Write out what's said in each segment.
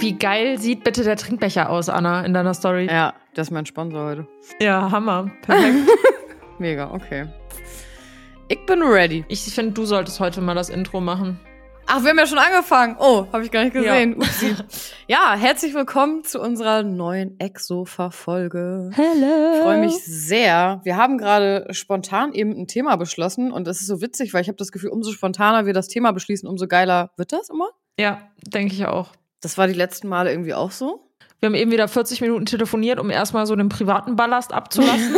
Wie geil sieht bitte der Trinkbecher aus, Anna, in deiner Story? Ja, das ist mein Sponsor heute. Ja, Hammer. Perfekt. Mega, okay. Ich bin ready. ich finde, du solltest heute mal das Intro machen. Ach, wir haben ja schon angefangen. Oh, habe ich gar nicht gesehen. Upsi. Ja, herzlich willkommen zu unserer neuen Exofa-Folge. Hello. Ich freue mich sehr. Wir haben gerade spontan eben ein Thema beschlossen und das ist so witzig, weil ich habe das Gefühl, umso spontaner wir das Thema beschließen, umso geiler wird das immer. Ja, denke ich auch. Das war die letzten Male irgendwie auch so. Wir haben eben wieder 40 Minuten telefoniert, um erstmal so den privaten Ballast abzulassen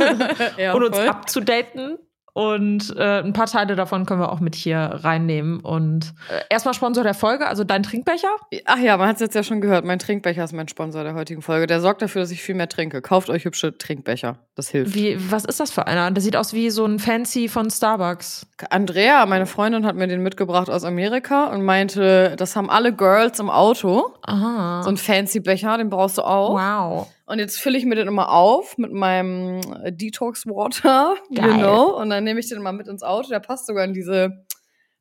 ja, und uns abzudaten. Und äh, ein paar Teile davon können wir auch mit hier reinnehmen. Und äh, erstmal Sponsor der Folge, also dein Trinkbecher. Ach ja, man hat es jetzt ja schon gehört. Mein Trinkbecher ist mein Sponsor der heutigen Folge. Der sorgt dafür, dass ich viel mehr trinke. Kauft euch hübsche Trinkbecher. Das hilft. Wie, was ist das für einer? Der sieht aus wie so ein Fancy von Starbucks. Andrea, meine Freundin, hat mir den mitgebracht aus Amerika und meinte, das haben alle Girls im Auto. Aha. So ein fancy Becher, den brauchst du auch. wow. Und jetzt fülle ich mir den immer auf mit meinem äh, Detox Water, you know. Und dann nehme ich den immer mit ins Auto. Der passt sogar in diese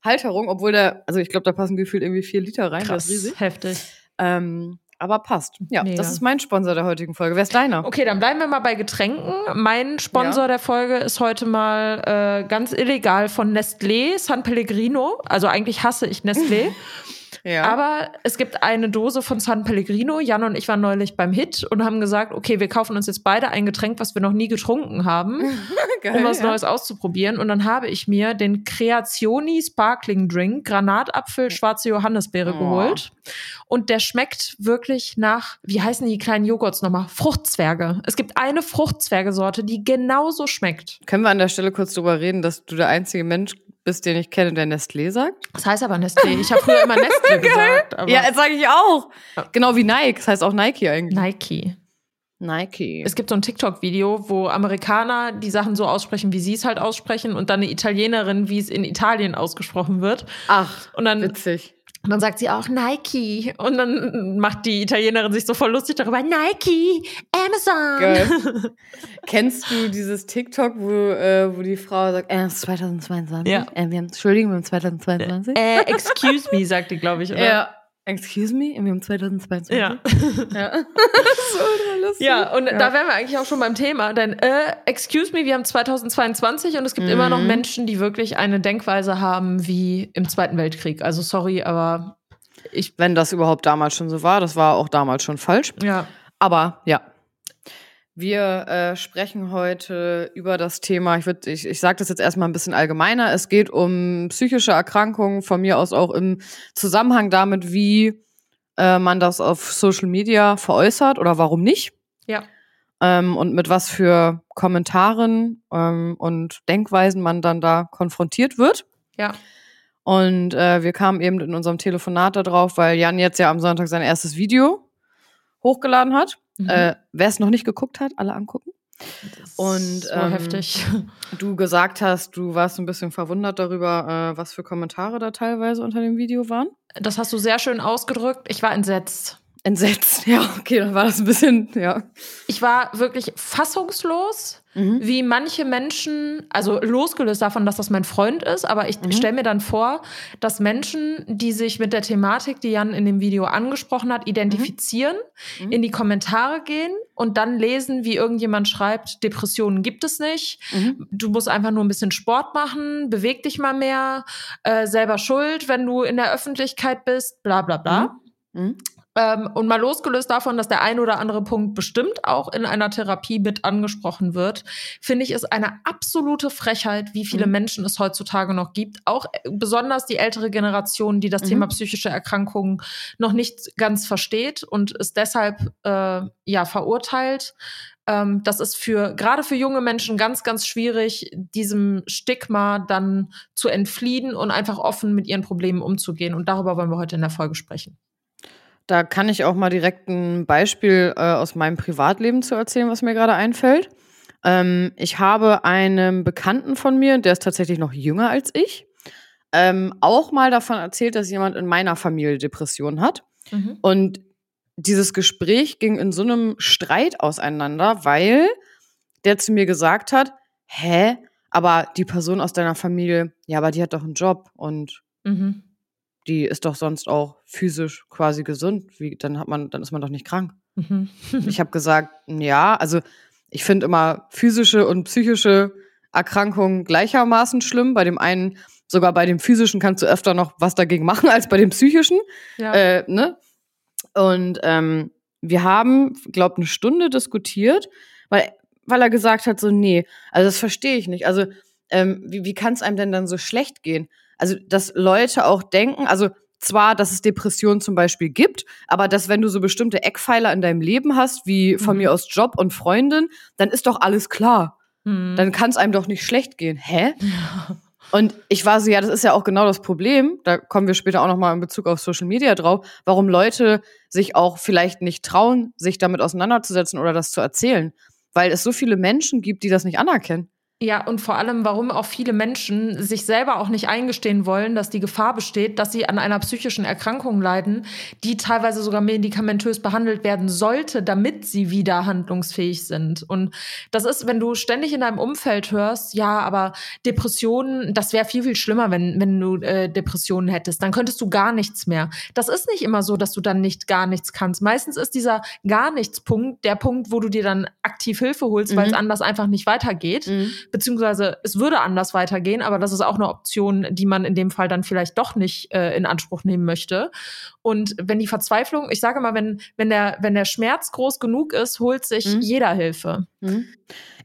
Halterung, obwohl der, also ich glaube, da passen gefühlt irgendwie vier Liter rein. Krass. ist riesig. Heftig. Ähm, aber passt. Ja, Mega. das ist mein Sponsor der heutigen Folge. Wer ist deiner? Okay, dann bleiben wir mal bei Getränken. Mein Sponsor Ja. der Folge ist heute mal äh, ganz illegal von Nestlé, San Pellegrino. Also eigentlich hasse ich Nestlé. Ja. Aber es gibt eine Dose von San Pellegrino. Jan und ich waren neulich beim Hit und haben gesagt, okay, wir kaufen uns jetzt beide ein Getränk, was wir noch nie getrunken haben, Geil, um was ja. Neues auszuprobieren. Und dann habe ich mir den Creazioni Sparkling Drink, Granatapfel, schwarze Johannisbeere Oh. geholt. Und der schmeckt wirklich nach, wie heißen die kleinen Joghurts nochmal? Fruchtzwerge. Es gibt eine Fruchtzwergesorte, die genauso schmeckt. Können wir an der Stelle kurz drüber reden, dass du der einzige Mensch bist, den ich kenne, der Nestlé sagt? Das heißt aber Nestlé. Ich habe früher immer Nestlé gesagt. Aber ja, jetzt sage ich auch. Genau wie Nike. Das heißt auch Nike eigentlich. Nike. Nike. Es gibt so ein TikTok-Video, wo Amerikaner die Sachen so aussprechen, wie sie es halt aussprechen, und dann eine Italienerin, wie es in Italien ausgesprochen wird. Ach, Und dann, witzig. Und dann sagt sie auch Nike. Und dann macht die Italienerin sich so voll lustig darüber. Nike, Amazon. Geil. Kennst du dieses TikTok, wo, äh, wo die Frau sagt, äh, es ist 2022? Ja. Äh, wir haben, Entschuldigung, wir haben 2022? Äh, excuse me, sagt die, glaube ich, oder? ja. Excuse me? Wir haben 2022? Ja. ja. so lustig. Ja, und da wären wir eigentlich auch schon beim Thema, denn äh, excuse me, wir haben 2022 und es gibt immer noch Mhm. Menschen, die wirklich eine Denkweise haben wie im Zweiten Weltkrieg. Also sorry, aber ich Wenn das überhaupt damals schon so war, das war auch damals schon falsch. ja, Aber ja. Wir äh, sprechen heute über das Thema, ich, würd- ich, ich sage das jetzt erstmal ein bisschen allgemeiner. Es geht um psychische Erkrankungen, von mir aus auch im Zusammenhang damit, wie äh, man das auf Social Media veräußert oder warum nicht. ja. Ähm, und mit was für Kommentaren ähm, und Denkweisen man dann da konfrontiert wird. Ja. Und äh, wir kamen eben in unserem Telefonat da drauf, weil Jan jetzt ja am Sonntag sein erstes Video hochgeladen hat. Mhm. Äh, Wer es noch nicht geguckt hat, alle angucken. Das und, ähm, heftig. Du gesagt hast, du warst ein bisschen verwundert darüber, äh, was für Kommentare da teilweise unter dem Video waren. Das hast du sehr schön ausgedrückt. Ich war entsetzt. Entsetzt. Ja, okay, dann war das ein bisschen, ja. Ich war wirklich fassungslos, Mhm. wie manche Menschen, also losgelöst davon, dass das mein Freund ist, aber ich Mhm. stelle mir dann vor, dass Menschen, die sich mit der Thematik, die Jan in dem Video angesprochen hat, identifizieren, Mhm. in die Kommentare gehen und dann lesen, wie irgendjemand schreibt, Depressionen gibt es nicht, Mhm. du musst einfach nur ein bisschen Sport machen, beweg dich mal mehr, äh, selber schuld, wenn du in der Öffentlichkeit bist, bla bla bla. Ähm, und mal losgelöst davon, dass der ein oder andere Punkt bestimmt auch in einer Therapie mit angesprochen wird, finde ich es eine absolute Frechheit, wie viele Mhm. Menschen es heutzutage noch gibt. Auch äh, besonders die ältere Generation, die das Mhm. Thema psychische Erkrankungen noch nicht ganz versteht und es deshalb äh, ja verurteilt. Ähm, das ist für gerade für junge Menschen ganz, ganz schwierig, diesem Stigma dann zu entfliehen und einfach offen mit ihren Problemen umzugehen. Und darüber wollen wir heute in der Folge sprechen. Da kann ich auch mal direkt ein Beispiel äh, aus meinem Privatleben zu erzählen, was mir gerade einfällt. Ähm, ich habe einem Bekannten von mir, der ist tatsächlich noch jünger als ich, ähm, auch mal davon erzählt, dass jemand in meiner Familie Depressionen hat. Mhm. Und dieses Gespräch ging in so einem Streit auseinander, weil der zu mir gesagt hat, hä, aber die Person aus deiner Familie, ja, aber die hat doch einen Job und Mhm. Die ist doch sonst auch physisch quasi gesund. Wie, dann hat man, dann ist man doch nicht krank. Mhm. ich habe gesagt, ja, also ich finde immer physische und psychische Erkrankungen gleichermaßen schlimm. Bei dem einen, sogar bei dem physischen kannst du öfter noch was dagegen machen als bei dem psychischen. Ja. Äh, ne? Und ähm, wir haben, glaube eine Stunde diskutiert, weil, weil er gesagt hat, so, nee, also das verstehe ich nicht. Also, ähm, wie, wie kann es einem denn dann so schlecht gehen? Also, dass Leute auch denken, also zwar, dass es Depressionen zum Beispiel gibt, aber dass wenn du so bestimmte Eckpfeiler in deinem Leben hast, wie von mhm. mir aus Job und Freundin, dann ist doch alles klar. Mhm. Dann kann es einem doch nicht schlecht gehen. Hä? Ja. Und ich war so, ja, das ist ja auch genau das Problem. Da kommen wir später auch nochmal in Bezug auf Social Media drauf, warum Leute sich auch vielleicht nicht trauen, sich damit auseinanderzusetzen oder das zu erzählen. Weil es so viele Menschen gibt, die das nicht anerkennen. Ja, und vor allem, warum auch viele Menschen sich selber auch nicht eingestehen wollen, dass die Gefahr besteht, dass sie an einer psychischen Erkrankung leiden, die teilweise sogar medikamentös behandelt werden sollte, damit sie wieder handlungsfähig sind. Und das ist, wenn du ständig in deinem Umfeld hörst, ja, aber Depressionen, das wäre viel, viel schlimmer, wenn, wenn du äh, Depressionen hättest. Dann könntest du gar nichts mehr. Das ist nicht immer so, dass du dann nicht gar nichts kannst. Meistens ist dieser gar nichts Punkt der Punkt, wo du dir dann aktiv Hilfe holst, mhm. weil es anders einfach nicht weitergeht. Mhm beziehungsweise es würde anders weitergehen, aber das ist auch eine Option, die man in dem Fall dann vielleicht doch nicht äh, in Anspruch nehmen möchte. Und wenn die Verzweiflung, ich sage mal, wenn, wenn, der, wenn der Schmerz groß genug ist, holt sich mhm. jeder Hilfe. Mhm.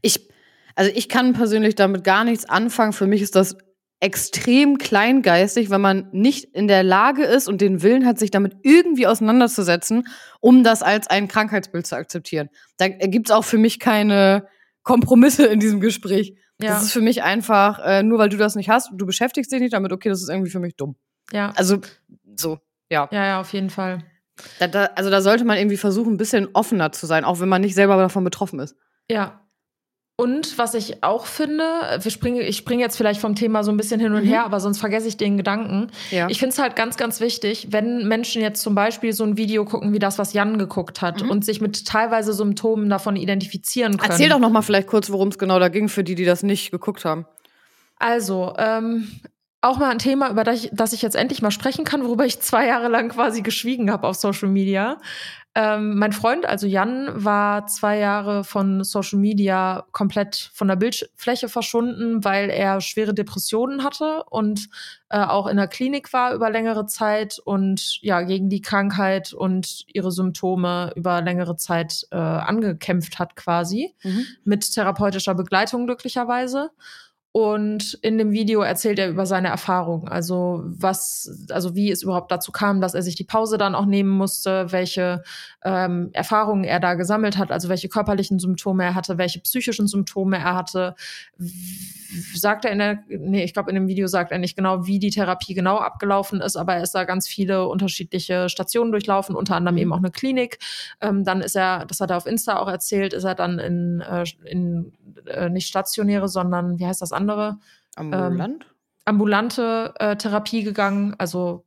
Ich, also ich kann persönlich damit gar nichts anfangen. Für mich ist das extrem kleingeistig, wenn man nicht in der Lage ist und den Willen hat, sich damit irgendwie auseinanderzusetzen, um das als ein Krankheitsbild zu akzeptieren. Da gibt es auch für mich keine Kompromisse in diesem Gespräch. Ja. Das ist für mich einfach, äh, nur weil du das nicht hast, du beschäftigst dich nicht damit, okay, das ist irgendwie für mich dumm. Ja. Also, so, ja. Ja, ja, auf jeden Fall. Da, da, also da sollte man irgendwie versuchen, ein bisschen offener zu sein, auch wenn man nicht selber davon betroffen ist. Ja, und was ich auch finde, wir springen, ich springe jetzt vielleicht vom Thema so ein bisschen hin und mhm. her, aber sonst vergesse ich den Gedanken. Ja. Ich finde es halt ganz, ganz wichtig, wenn Menschen jetzt zum Beispiel so ein Video gucken wie das, was Jan geguckt hat mhm. und sich mit teilweise Symptomen davon identifizieren können. Erzähl doch noch mal vielleicht kurz, worum es genau da ging, für die, die das nicht geguckt haben. Also, ähm, auch mal ein Thema, über das ich, das ich jetzt endlich mal sprechen kann, worüber ich zwei Jahre lang quasi geschwiegen habe auf Social Media. Ähm, mein Freund, also Jan, war zwei Jahre von Social Media komplett von der Bildfläche verschwunden, weil er schwere Depressionen hatte und äh, auch in der Klinik war über längere Zeit und ja gegen die Krankheit und ihre Symptome über längere Zeit äh, angekämpft hat quasi mhm. mit therapeutischer Begleitung glücklicherweise. Und in dem Video erzählt er über seine Erfahrungen, also was, also wie es überhaupt dazu kam, dass er sich die Pause dann auch nehmen musste, welche ähm, Erfahrungen er da gesammelt hat, also welche körperlichen Symptome er hatte, welche psychischen Symptome er hatte. Sagt er in der, nee, ich glaube in dem Video sagt er nicht genau, wie die Therapie genau abgelaufen ist, aber er ist da ganz viele unterschiedliche Stationen durchlaufen, unter anderem eben auch eine Klinik. Ähm, dann ist er, das hat er auf Insta auch erzählt, ist er dann in, äh, in äh, nicht stationäre, sondern wie heißt das andere? Ambulant? Ähm, ambulante äh, Therapie gegangen, also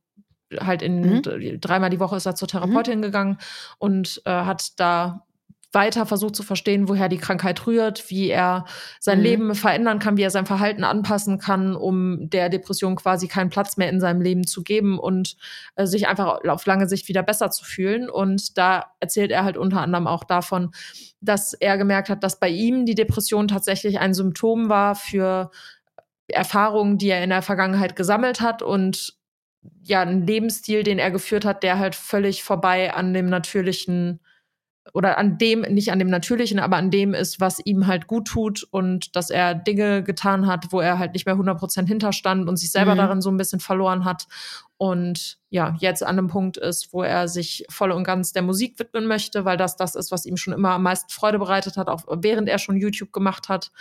halt in mhm. dreimal die Woche ist er zur Therapeutin mhm. gegangen und äh, hat da weiter versucht zu verstehen, woher die Krankheit rührt, wie er sein mhm. Leben verändern kann, wie er sein Verhalten anpassen kann, um der Depression quasi keinen Platz mehr in seinem Leben zu geben und äh, sich einfach auf lange Sicht wieder besser zu fühlen. Und da erzählt er halt unter anderem auch davon, dass er gemerkt hat, dass bei ihm die Depression tatsächlich ein Symptom war für Erfahrungen, die er in der Vergangenheit gesammelt hat und ja, ein Lebensstil, den er geführt hat, der halt völlig vorbei an dem natürlichen oder an dem, nicht an dem Natürlichen, aber an dem ist, was ihm halt gut tut und dass er Dinge getan hat, wo er halt nicht mehr 100% hinterstand und sich selber mhm. darin so ein bisschen verloren hat und ja, jetzt an einem Punkt ist, wo er sich voll und ganz der Musik widmen möchte, weil das das ist, was ihm schon immer am meisten Freude bereitet hat, auch während er schon YouTube gemacht hat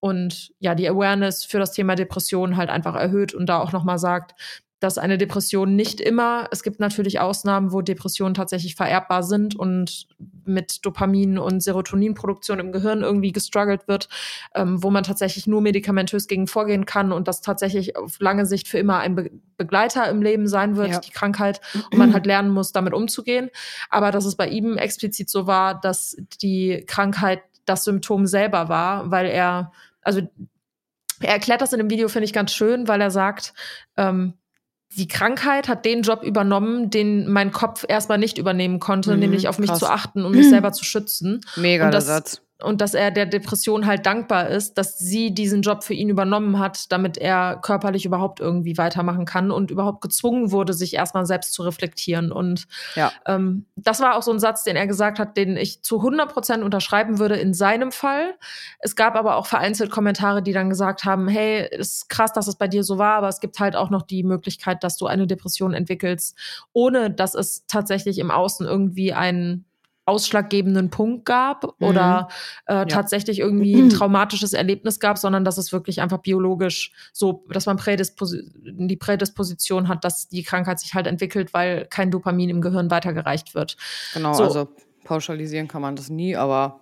und ja, die Awareness für das Thema Depression halt einfach erhöht und da auch nochmal sagt, dass eine Depression nicht immer, es gibt natürlich Ausnahmen, wo Depressionen tatsächlich vererbbar sind und mit Dopamin und Serotoninproduktion im Gehirn irgendwie gestruggelt wird, ähm, wo man tatsächlich nur medikamentös gegen vorgehen kann und das tatsächlich auf lange Sicht für immer ein Be Begleiter im Leben sein wird, ja. die Krankheit, und man halt lernen muss, damit umzugehen. Aber dass es bei ihm explizit so war, dass die Krankheit das Symptom selber war, weil er, also er erklärt das in dem Video, finde ich ganz schön, weil er sagt, ähm, die Krankheit hat den Job übernommen, den mein Kopf erstmal nicht übernehmen konnte, Mhm, nämlich auf mich krass. zu achten und mich selber zu schützen. Mega Und der das- Satz. Und dass er der Depression halt dankbar ist, dass sie diesen Job für ihn übernommen hat, damit er körperlich überhaupt irgendwie weitermachen kann und überhaupt gezwungen wurde, sich erstmal selbst zu reflektieren. Und Ja. ähm, das war auch so ein Satz, den er gesagt hat, den ich zu 100 Prozent unterschreiben würde in seinem Fall. Es gab aber auch vereinzelt Kommentare, die dann gesagt haben, hey, ist krass, dass es bei dir so war, aber es gibt halt auch noch die Möglichkeit, dass du eine Depression entwickelst, ohne dass es tatsächlich im Außen irgendwie einen ausschlaggebenden Punkt gab oder äh, tatsächlich irgendwie ein traumatisches Erlebnis gab, sondern dass es wirklich einfach biologisch so, dass man Prädisposi die Prädisposition hat, dass die Krankheit sich halt entwickelt, weil kein Dopamin im Gehirn weitergereicht wird. Genau, So. also pauschalisieren kann man das nie, aber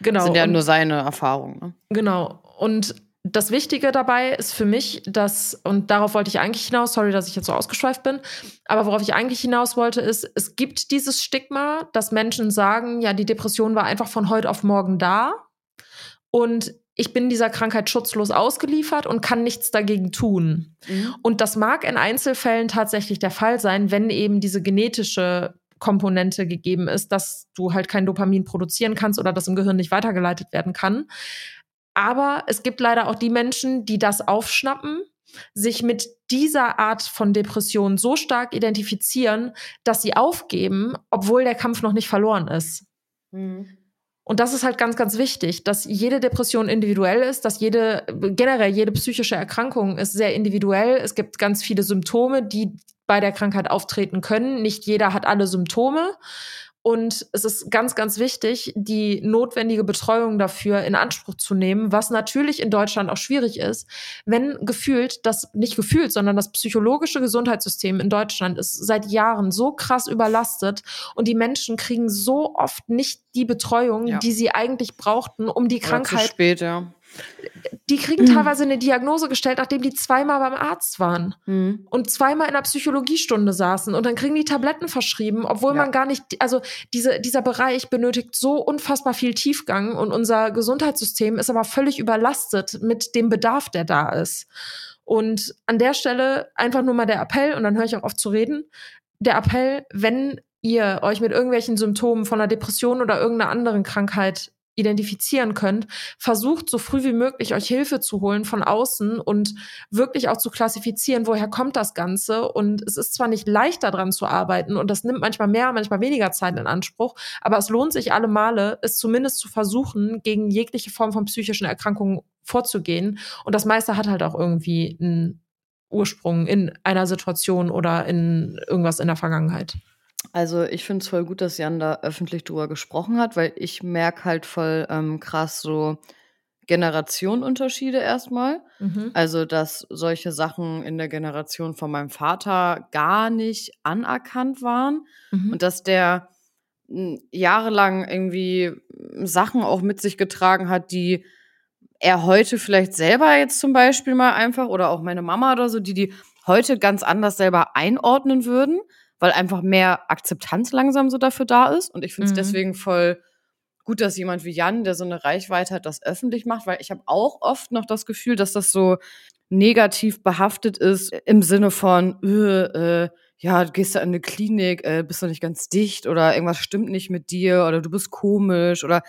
Genau. sind ja und- nur seine Erfahrungen. Ne? Genau. Und das Wichtige dabei ist für mich, dass, und darauf wollte ich eigentlich hinaus, sorry, dass ich jetzt so ausgeschweift bin, aber worauf ich eigentlich hinaus wollte, ist, es gibt dieses Stigma, dass Menschen sagen, ja, die Depression war einfach von heute auf morgen da und ich bin dieser Krankheit schutzlos ausgeliefert und kann nichts dagegen tun. Und das mag in Einzelfällen tatsächlich der Fall sein, wenn eben diese genetische Komponente gegeben ist, dass du halt kein Dopamin produzieren kannst oder das im Gehirn nicht weitergeleitet werden kann. Aber es gibt leider auch die Menschen, die das aufschnappen, sich mit dieser Art von Depression so stark identifizieren, dass sie aufgeben, obwohl der Kampf noch nicht verloren ist. Und das ist halt ganz, ganz wichtig, dass jede Depression individuell ist, dass jede, generell jede psychische Erkrankung ist sehr individuell. Es gibt ganz viele Symptome, die bei der Krankheit auftreten können. Nicht jeder hat alle Symptome. Und es ist ganz, ganz wichtig, die notwendige Betreuung dafür in Anspruch zu nehmen, was natürlich in Deutschland auch schwierig ist, wenn gefühlt, das nicht gefühlt, sondern das psychologische Gesundheitssystem in Deutschland ist seit Jahren so krass überlastet und die Menschen kriegen so oft nicht die Betreuung, Ja. die sie eigentlich brauchten, um die Oder zu Krankheit spät, ja. Die kriegen teilweise eine Diagnose gestellt, nachdem die zweimal beim Arzt waren Mhm. und zweimal in der Psychologiestunde saßen und dann kriegen die Tabletten verschrieben, obwohl Ja. man gar nicht, also diese, dieser Bereich benötigt so unfassbar viel Tiefgang und unser Gesundheitssystem ist aber völlig überlastet mit dem Bedarf, der da ist. Und an der Stelle einfach nur mal der Appell, und dann höre ich auch auf zu reden, der Appell, wenn ihr euch mit irgendwelchen Symptomen von einer Depression oder irgendeiner anderen Krankheit identifizieren könnt, versucht so früh wie möglich euch Hilfe zu holen von außen und wirklich auch zu klassifizieren, woher kommt das Ganze. Und es ist zwar nicht leicht daran zu arbeiten und das nimmt manchmal mehr, manchmal weniger Zeit in Anspruch, aber es lohnt sich alle Male, es zumindest zu versuchen, gegen jegliche Form von psychischen Erkrankungen vorzugehen. Und das meiste hat halt auch irgendwie einen Ursprung in einer Situation oder in irgendwas in der Vergangenheit. Also ich finde es voll gut, dass Jan da öffentlich drüber gesprochen hat, weil ich merke halt voll ähm, krass so Generationenunterschiede erstmal. Mhm. Also, dass solche Sachen in der Generation von meinem Vater gar nicht anerkannt waren Mhm. und dass der m, jahrelang irgendwie Sachen auch mit sich getragen hat, die er heute vielleicht selber jetzt zum Beispiel mal einfach oder auch meine Mama oder so, die die heute ganz anders selber einordnen würden, weil einfach mehr Akzeptanz langsam so dafür da ist. Und ich finde es Mhm. deswegen voll gut, dass jemand wie Jan, der so eine Reichweite hat, das öffentlich macht, weil ich habe auch oft noch das Gefühl, dass das so negativ behaftet ist im Sinne von, äh, äh, ja, du gehst da in eine Klinik, äh, bist doch nicht ganz dicht oder irgendwas stimmt nicht mit dir oder du bist komisch oder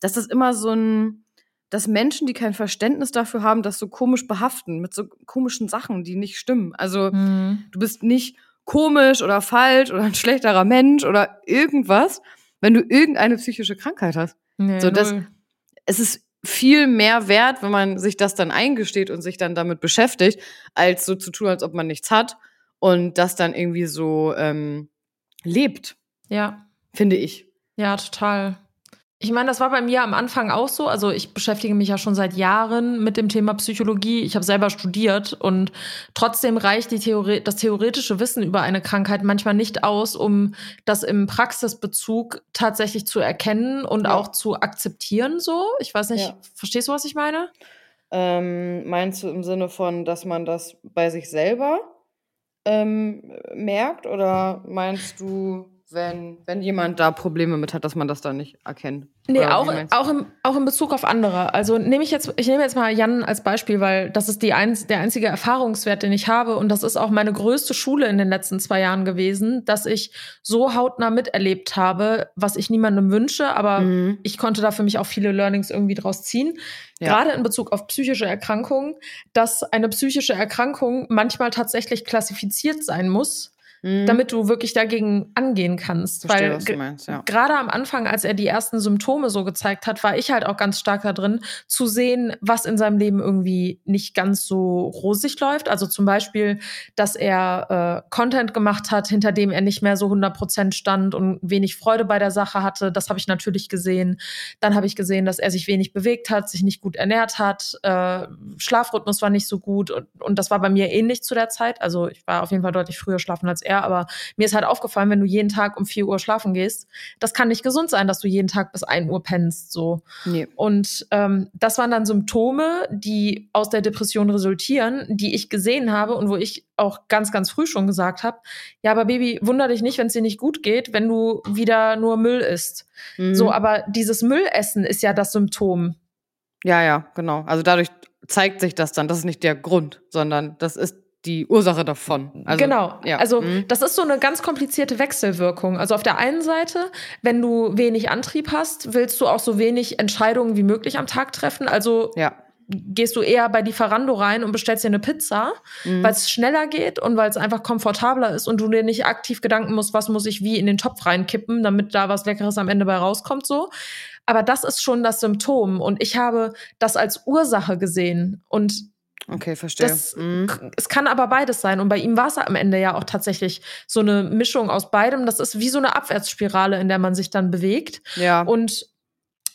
dass das immer so ein, dass Menschen, die kein Verständnis dafür haben, das so komisch behaften mit so komischen Sachen, die nicht stimmen. Also Mhm. du bist nicht komisch oder falsch oder ein schlechterer Mensch oder irgendwas, wenn du irgendeine psychische Krankheit hast. Nee, So, das- null. Es ist viel mehr wert, wenn man sich das dann eingesteht und sich dann damit beschäftigt, als so zu tun, als ob man nichts hat und das dann irgendwie so ähm, lebt, ja. finde ich. Ja, total. Ich meine, das war bei mir am Anfang auch so. Also ich beschäftige mich ja schon seit Jahren mit dem Thema Psychologie. Ich habe selber studiert und trotzdem reicht die Theorie, das theoretische Wissen über eine Krankheit manchmal nicht aus, um das im Praxisbezug tatsächlich zu erkennen und Ja. auch zu akzeptieren. So, ich weiß nicht, Ja. verstehst du, was ich meine? Ähm, meinst du im Sinne von, dass man das bei sich selber ähm, merkt oder meinst du, wenn, wenn jemand da Probleme mit hat, dass man das dann nicht erkennt? Nee, auch, auch, im, auch in Bezug auf andere. Also nehme ich jetzt, ich nehme jetzt mal Jan als Beispiel, weil das ist die ein, der einzige Erfahrungswert, den ich habe. Und das ist auch meine größte Schule in den letzten zwei Jahren gewesen, dass ich so hautnah miterlebt habe, was ich niemandem wünsche, aber mhm. ich konnte da für mich auch viele Learnings irgendwie draus ziehen. Ja. Gerade in Bezug auf psychische Erkrankungen, dass eine psychische Erkrankung manchmal tatsächlich klassifiziert sein muss mhm. damit du wirklich dagegen angehen kannst. Verstehe, Weil was du meinst, ja. gerade am Anfang, als er die ersten Symptome so gezeigt hat, war ich halt auch ganz stark da drin, zu sehen, was in seinem Leben irgendwie nicht ganz so rosig läuft. Also zum Beispiel, dass er äh, Content gemacht hat, hinter dem er nicht mehr so 100 Prozent stand und wenig Freude bei der Sache hatte. Das habe ich natürlich gesehen. Dann habe ich gesehen, dass er sich wenig bewegt hat, sich nicht gut ernährt hat, äh, Schlafrhythmus war nicht so gut und, und das war bei mir ähnlich zu der Zeit. Also ich war auf jeden Fall deutlich früher schlafen als er ja, aber mir ist halt aufgefallen, wenn du jeden Tag um 4 Uhr schlafen gehst, das kann nicht gesund sein, dass du jeden Tag bis 1 Uhr pennst. So. Nee. Und ähm, das waren dann Symptome, die aus der Depression resultieren, die ich gesehen habe und wo ich auch ganz, ganz früh schon gesagt habe, ja, aber Baby, wunder dich nicht, wenn es dir nicht gut geht, wenn du wieder nur Müll isst. Mhm. So, aber dieses Müllessen ist ja das Symptom. Ja, ja, genau. Also dadurch zeigt sich das dann. Das ist nicht der Grund, sondern das ist die Ursache davon. Also, genau. Ja. Also mhm. das ist so eine ganz komplizierte Wechselwirkung. Also auf der einen Seite, wenn du wenig Antrieb hast, willst du auch so wenig Entscheidungen wie möglich am Tag treffen. Also ja. gehst du eher bei Lieferando rein und bestellst dir eine Pizza, mhm. weil es schneller geht und weil es einfach komfortabler ist und du dir nicht aktiv Gedanken musst, was muss ich wie in den Topf reinkippen, damit da was Leckeres am Ende bei rauskommt so. Aber das ist schon das Symptom und ich habe das als Ursache gesehen und Okay, verstehe. Das, mhm. Es kann aber beides sein. Und bei ihm war es am Ende ja auch tatsächlich so eine Mischung aus beidem. Das ist wie so eine Abwärtsspirale, in der man sich dann bewegt. Ja. Und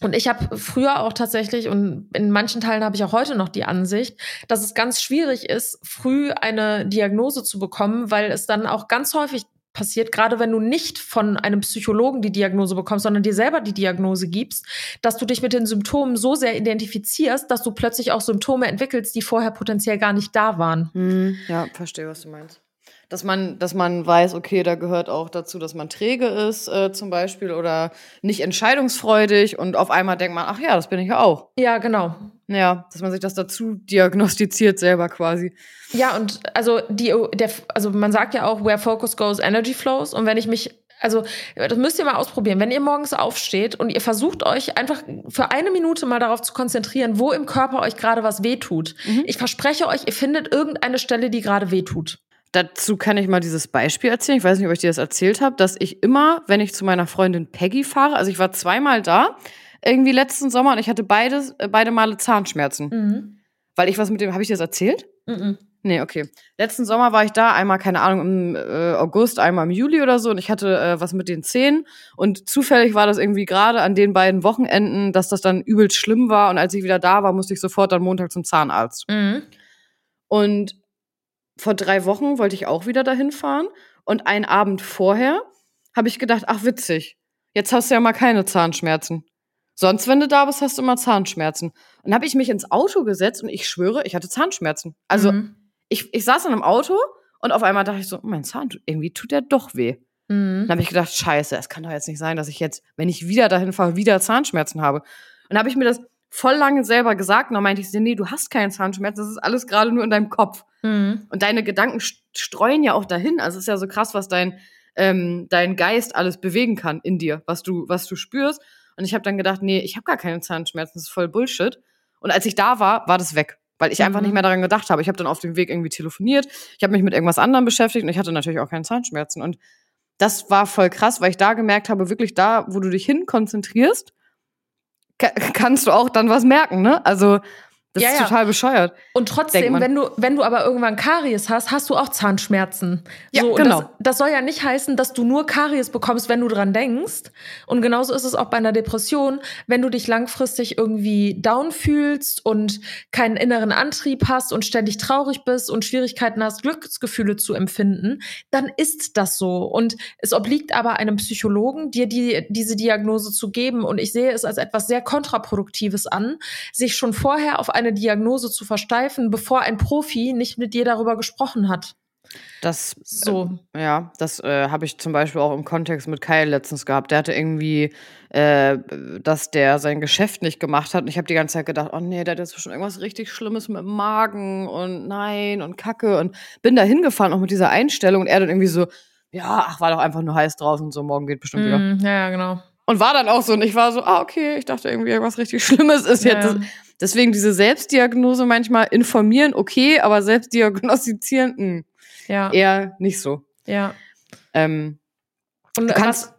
und ich habe früher auch tatsächlich, und in manchen Teilen habe ich auch heute noch die Ansicht, dass es ganz schwierig ist, früh eine Diagnose zu bekommen, weil es dann auch ganz häufig passiert, gerade wenn du nicht von einem Psychologen die Diagnose bekommst, sondern dir selber die Diagnose gibst, dass du dich mit den Symptomen so sehr identifizierst, dass du plötzlich auch Symptome entwickelst, die vorher potenziell gar nicht da waren. Hm, ja, verstehe, was du meinst dass man, dass man weiß, okay, da gehört auch dazu, dass man träge ist, äh, zum Beispiel, oder nicht entscheidungsfreudig und auf einmal denkt man, ach ja, das bin ich ja auch. Ja, genau. Ja, dass man sich das dazu diagnostiziert selber quasi. Ja, und also die, der, also man sagt ja auch, where focus goes, energy flows. Und wenn ich mich also, das müsst ihr mal ausprobieren. Wenn ihr morgens aufsteht und ihr versucht euch einfach für eine Minute mal darauf zu konzentrieren, wo im Körper euch gerade was wehtut. Mhm. Ich verspreche euch, ihr findet irgendeine Stelle, die gerade wehtut. Dazu kann ich mal dieses Beispiel erzählen. Ich weiß nicht, ob ich dir das erzählt habe, dass ich immer, wenn ich zu meiner Freundin Peggy fahre, also ich war zweimal da, irgendwie letzten Sommer und ich hatte beide, äh, beide Male Zahnschmerzen. Mhm. Weil ich was mit dem, habe ich dir das erzählt? Mhm. Nee, okay. Letzten Sommer war ich da, einmal, keine Ahnung, im äh, August, einmal im Juli oder so und ich hatte äh, was mit den Zähnen und zufällig war das irgendwie gerade an den beiden Wochenenden, dass das dann übelst schlimm war und als ich wieder da war, musste ich sofort am Montag zum Zahnarzt. Mhm. Und vor drei Wochen wollte ich auch wieder dahin fahren und einen Abend vorher habe ich gedacht, ach witzig, jetzt hast du ja mal keine Zahnschmerzen. Sonst, wenn du da bist, hast du immer Zahnschmerzen. Und habe ich mich ins Auto gesetzt und ich schwöre, ich hatte Zahnschmerzen. Also mhm. ich, ich saß in einem Auto und auf einmal dachte ich so, mein Zahn, irgendwie tut der doch weh. Mhm. Dann habe ich gedacht, scheiße, es kann doch jetzt nicht sein, dass ich jetzt, wenn ich wieder dahin fahre, wieder Zahnschmerzen habe. Und dann habe ich mir das voll lange selber gesagt und dann meinte ich, nee, du hast keinen Zahnschmerzen, das ist alles gerade nur in deinem Kopf. Mhm. Und deine Gedanken streuen ja auch dahin. Also es ist ja so krass, was dein, ähm, dein Geist alles bewegen kann in dir, was du, was du spürst. Und ich habe dann gedacht, nee, ich habe gar keine Zahnschmerzen, das ist voll Bullshit. Und als ich da war, war das weg, weil ich mhm. einfach nicht mehr daran gedacht habe. Ich habe dann auf dem Weg irgendwie telefoniert, ich habe mich mit irgendwas anderem beschäftigt und ich hatte natürlich auch keine Zahnschmerzen. Und das war voll krass, weil ich da gemerkt habe, wirklich da, wo du dich hin konzentrierst, kannst du auch dann was merken, ne? Also das ja, ist total bescheuert. Und trotzdem, wenn du, wenn du aber irgendwann Karies hast, hast du auch Zahnschmerzen. Ja, so, genau. Das, das, soll ja nicht heißen, dass du nur Karies bekommst, wenn du dran denkst. Und genauso ist es auch bei einer Depression. Wenn du dich langfristig irgendwie down fühlst und keinen inneren Antrieb hast und ständig traurig bist und Schwierigkeiten hast, Glücksgefühle zu empfinden, dann ist das so. Und es obliegt aber einem Psychologen, dir die, diese Diagnose zu geben. Und ich sehe es als etwas sehr Kontraproduktives an, sich schon vorher auf eine Diagnose zu versteifen, bevor ein Profi nicht mit dir darüber gesprochen hat. Das So. Äh, ja, das äh, habe ich zum Beispiel auch im Kontext mit Kyle letztens gehabt. Der hatte irgendwie, äh, dass der sein Geschäft nicht gemacht hat. Und ich habe die ganze Zeit gedacht, oh nee, der hat jetzt schon irgendwas richtig Schlimmes mit dem Magen und nein und Kacke. Und bin da hingefahren, auch mit dieser Einstellung. Und er dann irgendwie so, ja, ach, war doch einfach nur heiß draußen, so morgen geht bestimmt wieder. Mm, ja, ja, genau. Und war dann auch so, und ich war so, ah, okay, ich dachte irgendwie, irgendwas richtig Schlimmes ist Ja, jetzt. ja. Deswegen diese Selbstdiagnose manchmal informieren, okay, aber selbstdiagnostizieren, mh, Ja, eher nicht so. ja. Ähm, Und du kannst,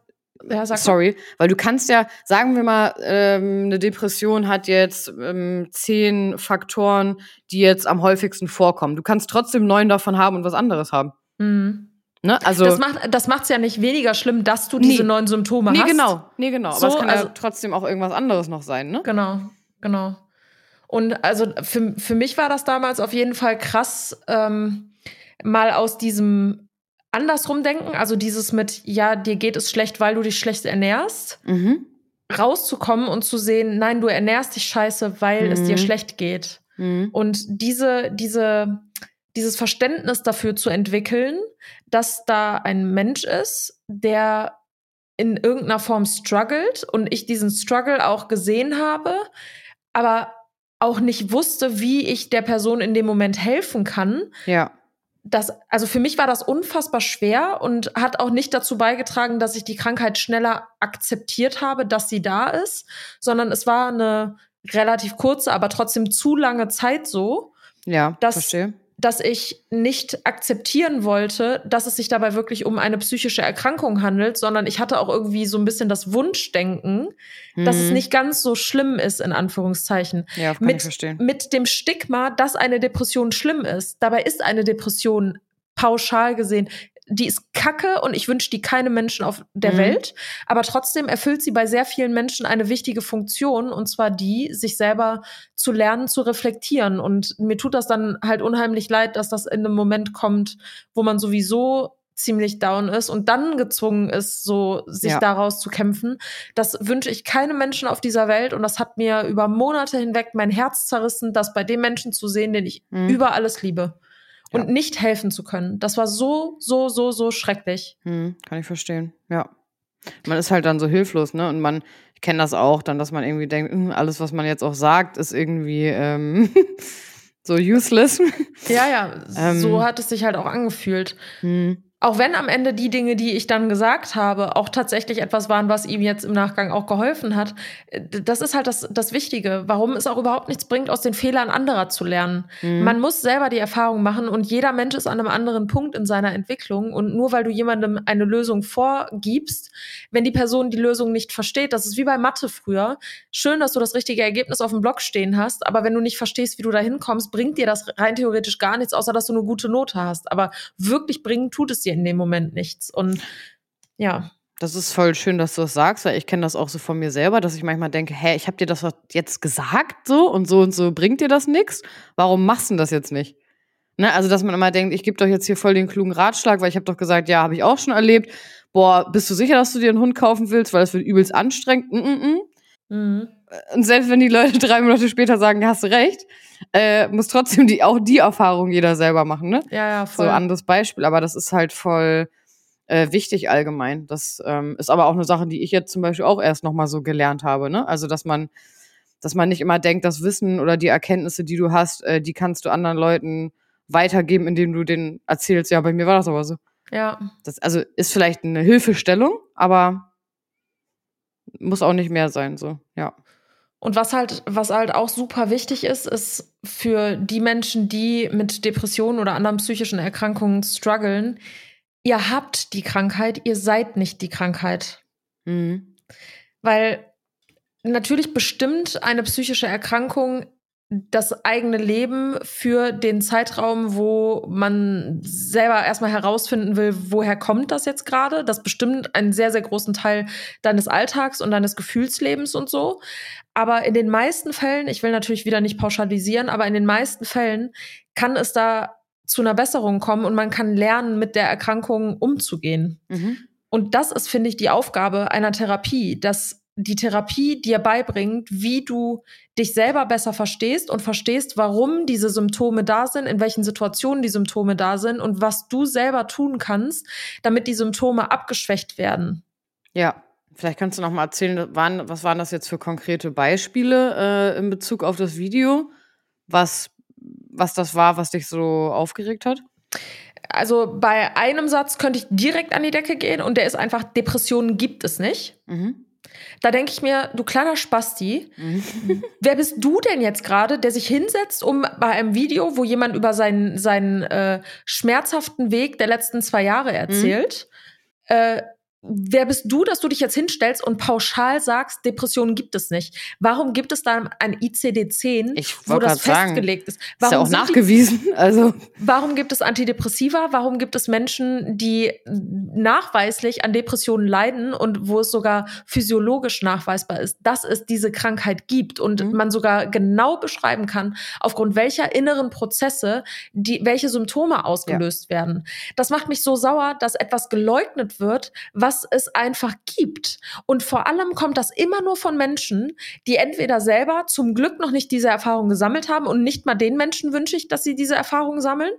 ja, sag sorry, weil du kannst ja, sagen wir mal, ähm, eine Depression hat jetzt ähm, zehn Faktoren, die jetzt am häufigsten vorkommen. Du kannst trotzdem neun davon haben und was anderes haben. Mhm. Ne? Also, Das macht das macht's ja nicht weniger schlimm, dass du diese Nee. neuen Symptome nee, hast. genau, nee, genau. So, aber es kann also- ja trotzdem auch irgendwas anderes noch sein, ne? Genau, genau. Und also für, für mich war das damals auf jeden Fall krass, ähm, mal aus diesem andersrum denken, also dieses mit, ja, dir geht es schlecht, weil du dich schlecht ernährst, Mhm. rauszukommen und zu sehen, nein, du ernährst dich scheiße, weil es dir Mhm. schlecht geht. Mhm. Und diese, diese, dieses Verständnis dafür zu entwickeln, dass da ein Mensch ist, der in irgendeiner Form struggelt und ich diesen Struggle auch gesehen habe, aber auch nicht wusste, wie ich der Person in dem Moment helfen kann. Ja. Das, also für mich war das unfassbar schwer und hat auch nicht dazu beigetragen, dass ich die Krankheit schneller akzeptiert habe, dass sie da ist, sondern es war eine relativ kurze, aber trotzdem zu lange Zeit so, Ja, Das- verstehe. Dass ich nicht akzeptieren wollte, dass es sich dabei wirklich um eine psychische Erkrankung handelt, sondern ich hatte auch irgendwie so ein bisschen das Wunschdenken, dass es Mhm. nicht ganz so schlimm ist, in Anführungszeichen. Ja, kann mit- ich verstehen. Mit dem Stigma, dass eine Depression schlimm ist. Dabei ist eine Depression pauschal gesehen, die ist kacke und ich wünsche die keine Menschen auf der Mhm. Welt. Aber trotzdem erfüllt sie bei sehr vielen Menschen eine wichtige Funktion und zwar die, sich selber zu lernen, zu reflektieren. Und mir tut das dann halt unheimlich leid, dass das in einem Moment kommt, wo man sowieso ziemlich down ist und dann gezwungen ist, so sich Ja. daraus zu kämpfen. Das wünsche ich keinem Menschen auf dieser Welt und das hat mir über Monate hinweg mein Herz zerrissen, das bei dem Menschen zu sehen, den ich Mhm. über alles liebe und Ja. nicht helfen zu können. Das war so, so, so, so schrecklich. Hm, kann ich verstehen, ja. Man ist halt dann so hilflos, ne? Und man, ich kenne das auch, dann, dass man irgendwie denkt, hm, alles, was man jetzt auch sagt, ist irgendwie ähm, so useless. Ja, ja, Ähm. so hat es sich halt auch angefühlt. hm. Auch wenn am Ende die Dinge, die ich dann gesagt habe, auch tatsächlich etwas waren, was ihm jetzt im Nachgang auch geholfen hat. äh, Das ist halt das, das Wichtige, warum es auch überhaupt nichts bringt, aus den Fehlern anderer zu lernen. Mhm. Man muss selber die Erfahrung machen und jeder Mensch ist an einem anderen Punkt in seiner Entwicklung. Und nur weil du jemandem eine Lösung vorgibst, wenn die Person die Lösung nicht versteht, das ist wie bei Mathe früher. Schön, dass du das richtige Ergebnis auf dem Blog stehen hast, aber wenn du nicht verstehst, wie du da hinkommst, bringt dir das rein theoretisch gar nichts, außer dass du eine gute Note hast. Aber wirklich bringen tut es dir in dem Moment nichts. Und ja, Das ist voll schön, dass du das sagst, weil ich kenne das auch so von mir selber, dass ich manchmal denke, hä, ich habe dir das jetzt gesagt so und so und so bringt dir das nichts. Warum machst du denn das jetzt nicht? Ne? Also, dass man immer denkt, ich gebe doch jetzt hier voll den klugen Ratschlag, weil ich habe doch gesagt, ja, habe ich auch schon erlebt. Boah, bist du sicher, dass du dir einen Hund kaufen willst, weil das wird übelst anstrengend? Mm -mm -mm. mhm. Und selbst wenn die Leute drei Monate später sagen, hast du recht, äh, muss trotzdem die, auch die Erfahrung jeder selber machen, ne? ja, ja, So voll. anderes Beispiel, aber das ist halt voll äh, wichtig allgemein. Das ähm, ist aber auch eine Sache, die ich jetzt zum Beispiel auch erst nochmal so gelernt habe, ne? Also, dass man, dass man nicht immer denkt, das Wissen oder die Erkenntnisse, die du hast, äh, die kannst du anderen Leuten weitergeben, indem du denen erzählst, ja, bei mir war das aber so. ja. Das also ist vielleicht eine Hilfestellung, aber muss auch nicht mehr sein, so, ja. Und was halt, was halt auch super wichtig ist, ist für die Menschen, die mit Depressionen oder anderen psychischen Erkrankungen strugglen, ihr habt die Krankheit, ihr seid nicht die Krankheit. Mhm. Weil natürlich bestimmt eine psychische Erkrankung das eigene Leben für den Zeitraum, wo man selber erstmal herausfinden will, woher kommt das jetzt gerade. Das bestimmt einen sehr, sehr großen Teil deines Alltags und deines Gefühlslebens und so. Aber in den meisten Fällen, ich will natürlich wieder nicht pauschalisieren, aber in den meisten Fällen kann es da zu einer Besserung kommen und man kann lernen, mit der Erkrankung umzugehen. Mhm. Und das ist, finde ich, die Aufgabe einer Therapie, dass die Therapie dir beibringt, wie du dich selber besser verstehst und verstehst, warum diese Symptome da sind, in welchen Situationen die Symptome da sind und was du selber tun kannst, damit die Symptome abgeschwächt werden. Ja, vielleicht kannst du noch mal erzählen, waren, was waren das jetzt für konkrete Beispiele äh, in Bezug auf das Video, was, was das war, was dich so aufgeregt hat? Also bei einem Satz könnte ich direkt an die Decke gehen und der ist einfach, Depressionen gibt es nicht. Mhm. Da denke ich mir, du kleiner Spasti, mhm. wer bist du denn jetzt gerade, der sich hinsetzt, um bei einem Video, wo jemand über seinen, seinen äh, schmerzhaften Weg der letzten zwei Jahre erzählt, mhm. äh, Wer bist du, dass du dich jetzt hinstellst und pauschal sagst, Depressionen gibt es nicht? Warum gibt es da ein ICD-10, wo das festgelegt sagen, ist? Warum ist ja auch nachgewiesen. Die, also. Warum gibt es Antidepressiva? Warum gibt es Menschen, die nachweislich an Depressionen leiden und wo es sogar physiologisch nachweisbar ist, dass es diese Krankheit gibt und mhm. man sogar genau beschreiben kann, aufgrund welcher inneren Prozesse die, welche Symptome ausgelöst ja. werden? Das macht mich so sauer, dass etwas geleugnet wird, was was es einfach gibt. Und vor allem kommt das immer nur von Menschen, die entweder selber zum Glück noch nicht diese Erfahrung gesammelt haben und nicht mal den Menschen wünsche ich, dass sie diese Erfahrung sammeln.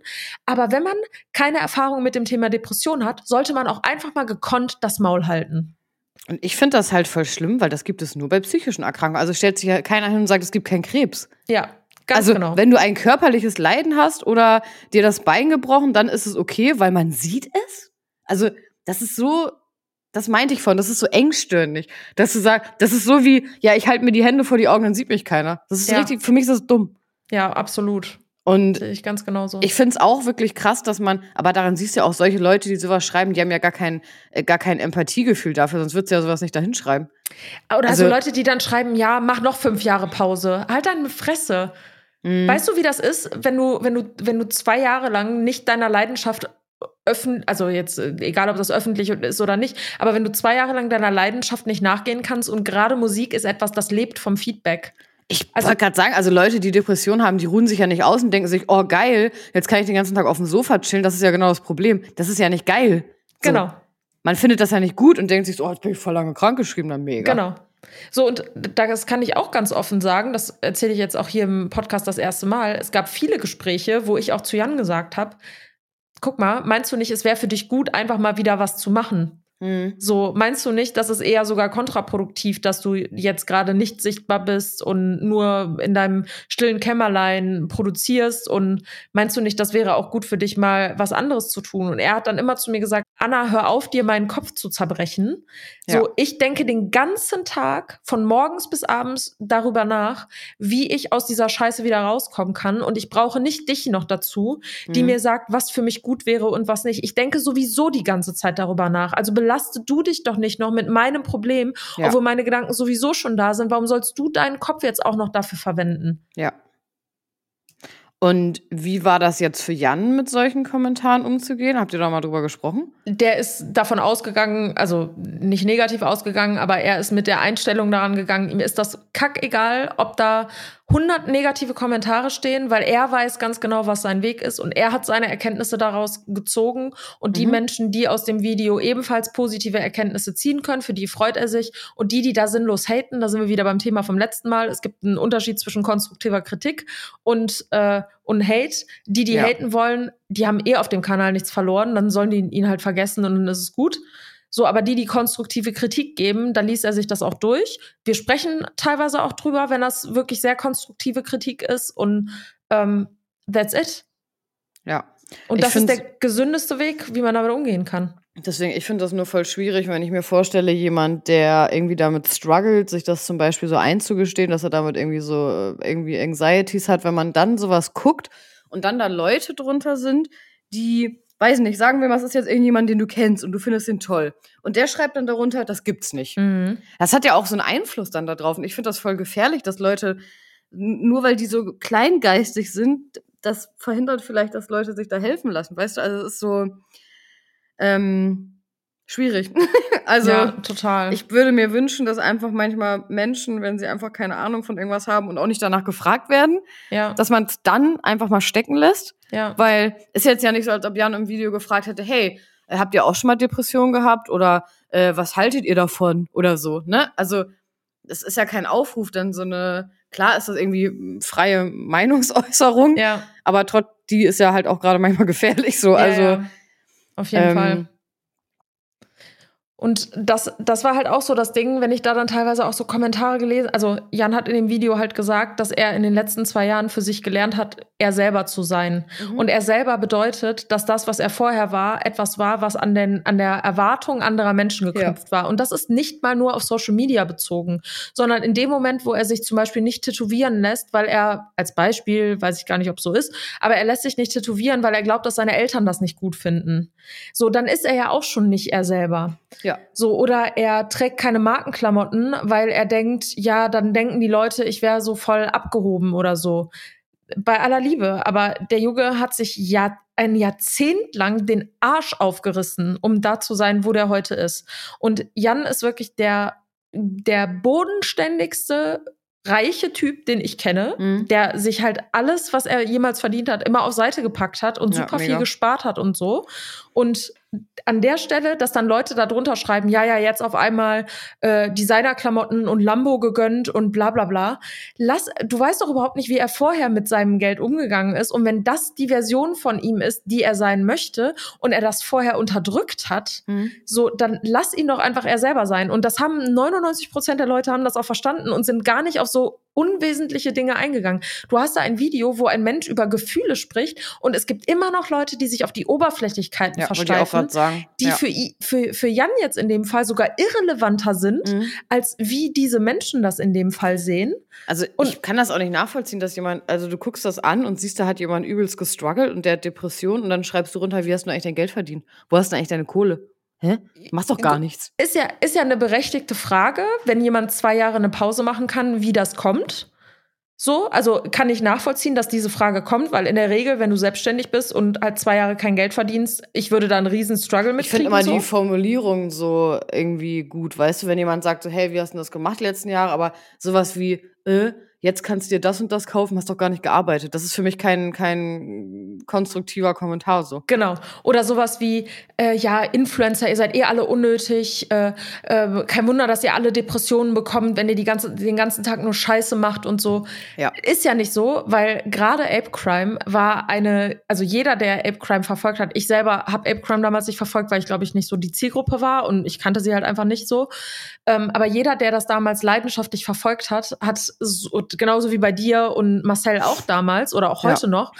Aber wenn man keine Erfahrung mit dem Thema Depression hat, sollte man auch einfach mal gekonnt das Maul halten. Und ich finde das halt voll schlimm, weil das gibt es nur bei psychischen Erkrankungen. Also stellt sich ja keiner hin und sagt, es gibt keinen Krebs. Ja. Ganz also, genau. wenn du ein körperliches Leiden hast oder dir das Bein gebrochen, dann ist es okay, weil man sieht es. Also, das ist so das meinte ich von, das ist so engstirnig, dass du sagst, das ist so wie, ja, ich halte mir die Hände vor die Augen, dann sieht mich keiner. Das ist ja. richtig, für mich ist das dumm. Ja, absolut. Und Sehe ich ganz genauso. Ich finde es auch wirklich krass, dass man, aber daran siehst du ja auch solche Leute, die sowas schreiben, die haben ja gar kein, äh, gar kein Empathiegefühl dafür, sonst würdest du ja sowas nicht dahin schreiben. Oder also, also Leute, die dann schreiben, ja, mach noch fünf Jahre Pause. Halt deine Fresse. Mhm. Weißt du, wie das ist, wenn du, wenn du, wenn du zwei Jahre lang nicht deiner Leidenschaft öffentlich, also jetzt äh, egal, ob das öffentlich ist oder nicht, aber wenn du zwei Jahre lang deiner Leidenschaft nicht nachgehen kannst und gerade Musik ist etwas, das lebt vom Feedback. Ich also, wollte gerade sagen, also Leute, die Depression haben, die ruhen sich ja nicht aus und denken sich, oh geil, jetzt kann ich den ganzen Tag auf dem Sofa chillen. Das ist ja genau das Problem. Das ist ja nicht geil. So. Genau. Man findet das ja nicht gut und denkt sich so, oh, jetzt bin ich voll lange krank geschrieben, dann mega. Genau. So, und das kann ich auch ganz offen sagen, das erzähle ich jetzt auch hier im Podcast das erste Mal. Es gab viele Gespräche, wo ich auch zu Jan gesagt habe, guck mal, meinst du nicht, es wäre für dich gut, einfach mal wieder was zu machen? Mhm. So, meinst du nicht, dass es eher sogar kontraproduktiv, dass du jetzt gerade nicht sichtbar bist und nur in deinem stillen Kämmerlein produzierst? Und meinst du nicht, das wäre auch gut für dich, mal was anderes zu tun? Und er hat dann immer zu mir gesagt, Anna, hör auf, dir meinen Kopf zu zerbrechen. Ja. So, ich denke den ganzen Tag von morgens bis abends darüber nach, wie ich aus dieser Scheiße wieder rauskommen kann. Und ich brauche nicht dich noch dazu, die mhm. mir sagt, was für mich gut wäre und was nicht. Ich denke sowieso die ganze Zeit darüber nach. Also belaste du dich doch nicht noch mit meinem Problem, ja. obwohl meine Gedanken sowieso schon da sind. Warum sollst du deinen Kopf jetzt auch noch dafür verwenden? Ja. Und wie war das jetzt für Jan, mit solchen Kommentaren umzugehen? Habt ihr da mal drüber gesprochen? Der ist davon ausgegangen, also nicht negativ ausgegangen, aber er ist mit der Einstellung daran gegangen, ihm ist das kackegal, ob da 100 negative Kommentare stehen, weil er weiß ganz genau, was sein Weg ist und er hat seine Erkenntnisse daraus gezogen und die mhm. Menschen, die aus dem Video ebenfalls positive Erkenntnisse ziehen können, für die freut er sich und die, die da sinnlos haten, da sind wir wieder beim Thema vom letzten Mal. Es gibt einen Unterschied zwischen konstruktiver Kritik und äh, und Hate. Die, die ja. haten wollen, die haben eh auf dem Kanal nichts verloren, dann sollen die ihn halt vergessen und dann ist es gut. So, aber die, die konstruktive Kritik geben, da liest er sich das auch durch. Wir sprechen teilweise auch drüber, wenn das wirklich sehr konstruktive Kritik ist und ähm, that's it. Ja. Und das ist der gesündeste Weg, wie man damit umgehen kann. Deswegen, ich finde das nur voll schwierig, wenn ich mir vorstelle, jemand, der irgendwie damit struggelt, sich das zum Beispiel so einzugestehen, dass er damit irgendwie so äh, irgendwie Anxieties hat, wenn man dann sowas guckt und dann da Leute drunter sind, die weiß nicht, sagen wir mal, es ist jetzt irgendjemand, den du kennst und du findest ihn toll. Und der schreibt dann darunter, das gibt's nicht. Mhm. Das hat ja auch so einen Einfluss dann darauf. Und ich finde das voll gefährlich, dass Leute, nur weil die so kleingeistig sind, das verhindert vielleicht, dass Leute sich da helfen lassen. Weißt du, also es ist so ähm, schwierig. also ja, total. Ich würde mir wünschen, dass einfach manchmal Menschen, wenn sie einfach keine Ahnung von irgendwas haben und auch nicht danach gefragt werden, ja. dass man es dann einfach mal stecken lässt ja. Weil ist jetzt ja nicht so, als ob Jan im Video gefragt hätte, hey, habt ihr auch schon mal Depressionen gehabt oder äh, was haltet ihr davon oder so, ne? Also es ist ja kein Aufruf, dann so eine, klar ist das irgendwie freie Meinungsäußerung, Ja, aber trotz, die ist ja halt auch gerade manchmal gefährlich so. ja, also ja. auf jeden ähm, Fall. Und das, das war halt auch so das Ding, wenn ich da dann teilweise auch so Kommentare gelesen, also Jan hat in dem Video halt gesagt, dass er in den letzten zwei Jahren für sich gelernt hat, er selber zu sein. Mhm. Und er selber bedeutet, dass das, was er vorher war, etwas war, was an, den, an der Erwartung anderer Menschen geknüpft war. Und das ist nicht mal nur auf Social Media bezogen, sondern in dem Moment, wo er sich zum Beispiel nicht tätowieren lässt, weil er, als Beispiel, weiß ich gar nicht, ob es so ist, aber er lässt sich nicht tätowieren, weil er glaubt, dass seine Eltern das nicht gut finden. So, dann ist er ja auch schon nicht er selber. Ja. So, oder er trägt keine Markenklamotten, weil er denkt, ja, dann denken die Leute, ich wäre so voll abgehoben oder so. Bei aller Liebe, aber der Junge hat sich ja ein Jahrzehnt lang den Arsch aufgerissen, um da zu sein, wo der heute ist. Und Jan ist wirklich der, der bodenständigste, reiche Typ, den ich kenne, Mhm. der sich halt alles, was er jemals verdient hat, immer auf Seite gepackt hat und Ja, super viel mega. gespart hat und so. Und an der Stelle, dass dann Leute da drunter schreiben, ja, ja, jetzt auf einmal äh, Designerklamotten und Lambo gegönnt und bla bla bla. Lass, du weißt doch überhaupt nicht, wie er vorher mit seinem Geld umgegangen ist. Und wenn das die Version von ihm ist, die er sein möchte und er das vorher unterdrückt hat, Mhm. so, dann lass ihn doch einfach er selber sein. Und das haben 99 Prozent der Leute haben das auch verstanden und sind gar nicht auf so unwesentliche Dinge eingegangen. Du hast da ein Video, wo ein Mensch über Gefühle spricht und es gibt immer noch Leute, die sich auf die Oberflächlichkeiten Ja, versteifen, die ja. für, für, für Jan jetzt in dem Fall sogar irrelevanter sind, Mhm. als wie diese Menschen das in dem Fall sehen. Also Und- ich kann das auch nicht nachvollziehen, dass jemand, also du guckst das an und siehst, da hat jemand übelst gestruggelt und der hat Depression und dann schreibst du runter, wie hast du eigentlich dein Geld verdient? Wo hast du eigentlich deine Kohle? Hä? Machst doch gar nichts. Ist ja, ist ja eine berechtigte Frage, wenn jemand zwei Jahre eine Pause machen kann, wie das kommt. So, also kann ich nachvollziehen, dass diese Frage kommt, weil in der Regel, wenn du selbstständig bist und halt zwei Jahre kein Geld verdienst, ich würde da einen riesen Struggle mit Ich finde immer so. die Formulierung so irgendwie gut. Weißt du, wenn jemand sagt so, hey, wie hast du das gemacht die letzten Jahre? Aber sowas wie, äh, jetzt kannst du dir das und das kaufen, hast doch gar nicht gearbeitet. Das ist für mich kein, kein konstruktiver Kommentar so. Genau. Oder sowas wie, äh, ja, Influencer, ihr seid eh alle unnötig. Äh, äh, kein Wunder, dass ihr alle Depressionen bekommt, wenn ihr die ganze, den ganzen Tag nur Scheiße macht und so. Ja. Ist ja nicht so, weil gerade Ape Crime war eine, also jeder, der Ape Crime verfolgt hat, ich selber habe Ape Crime damals nicht verfolgt, weil ich glaube ich nicht so die Zielgruppe war und ich kannte sie halt einfach nicht so. Ähm, aber jeder, der das damals leidenschaftlich verfolgt hat, hat so, genauso wie bei dir und Marcel auch damals oder auch Ja. heute noch,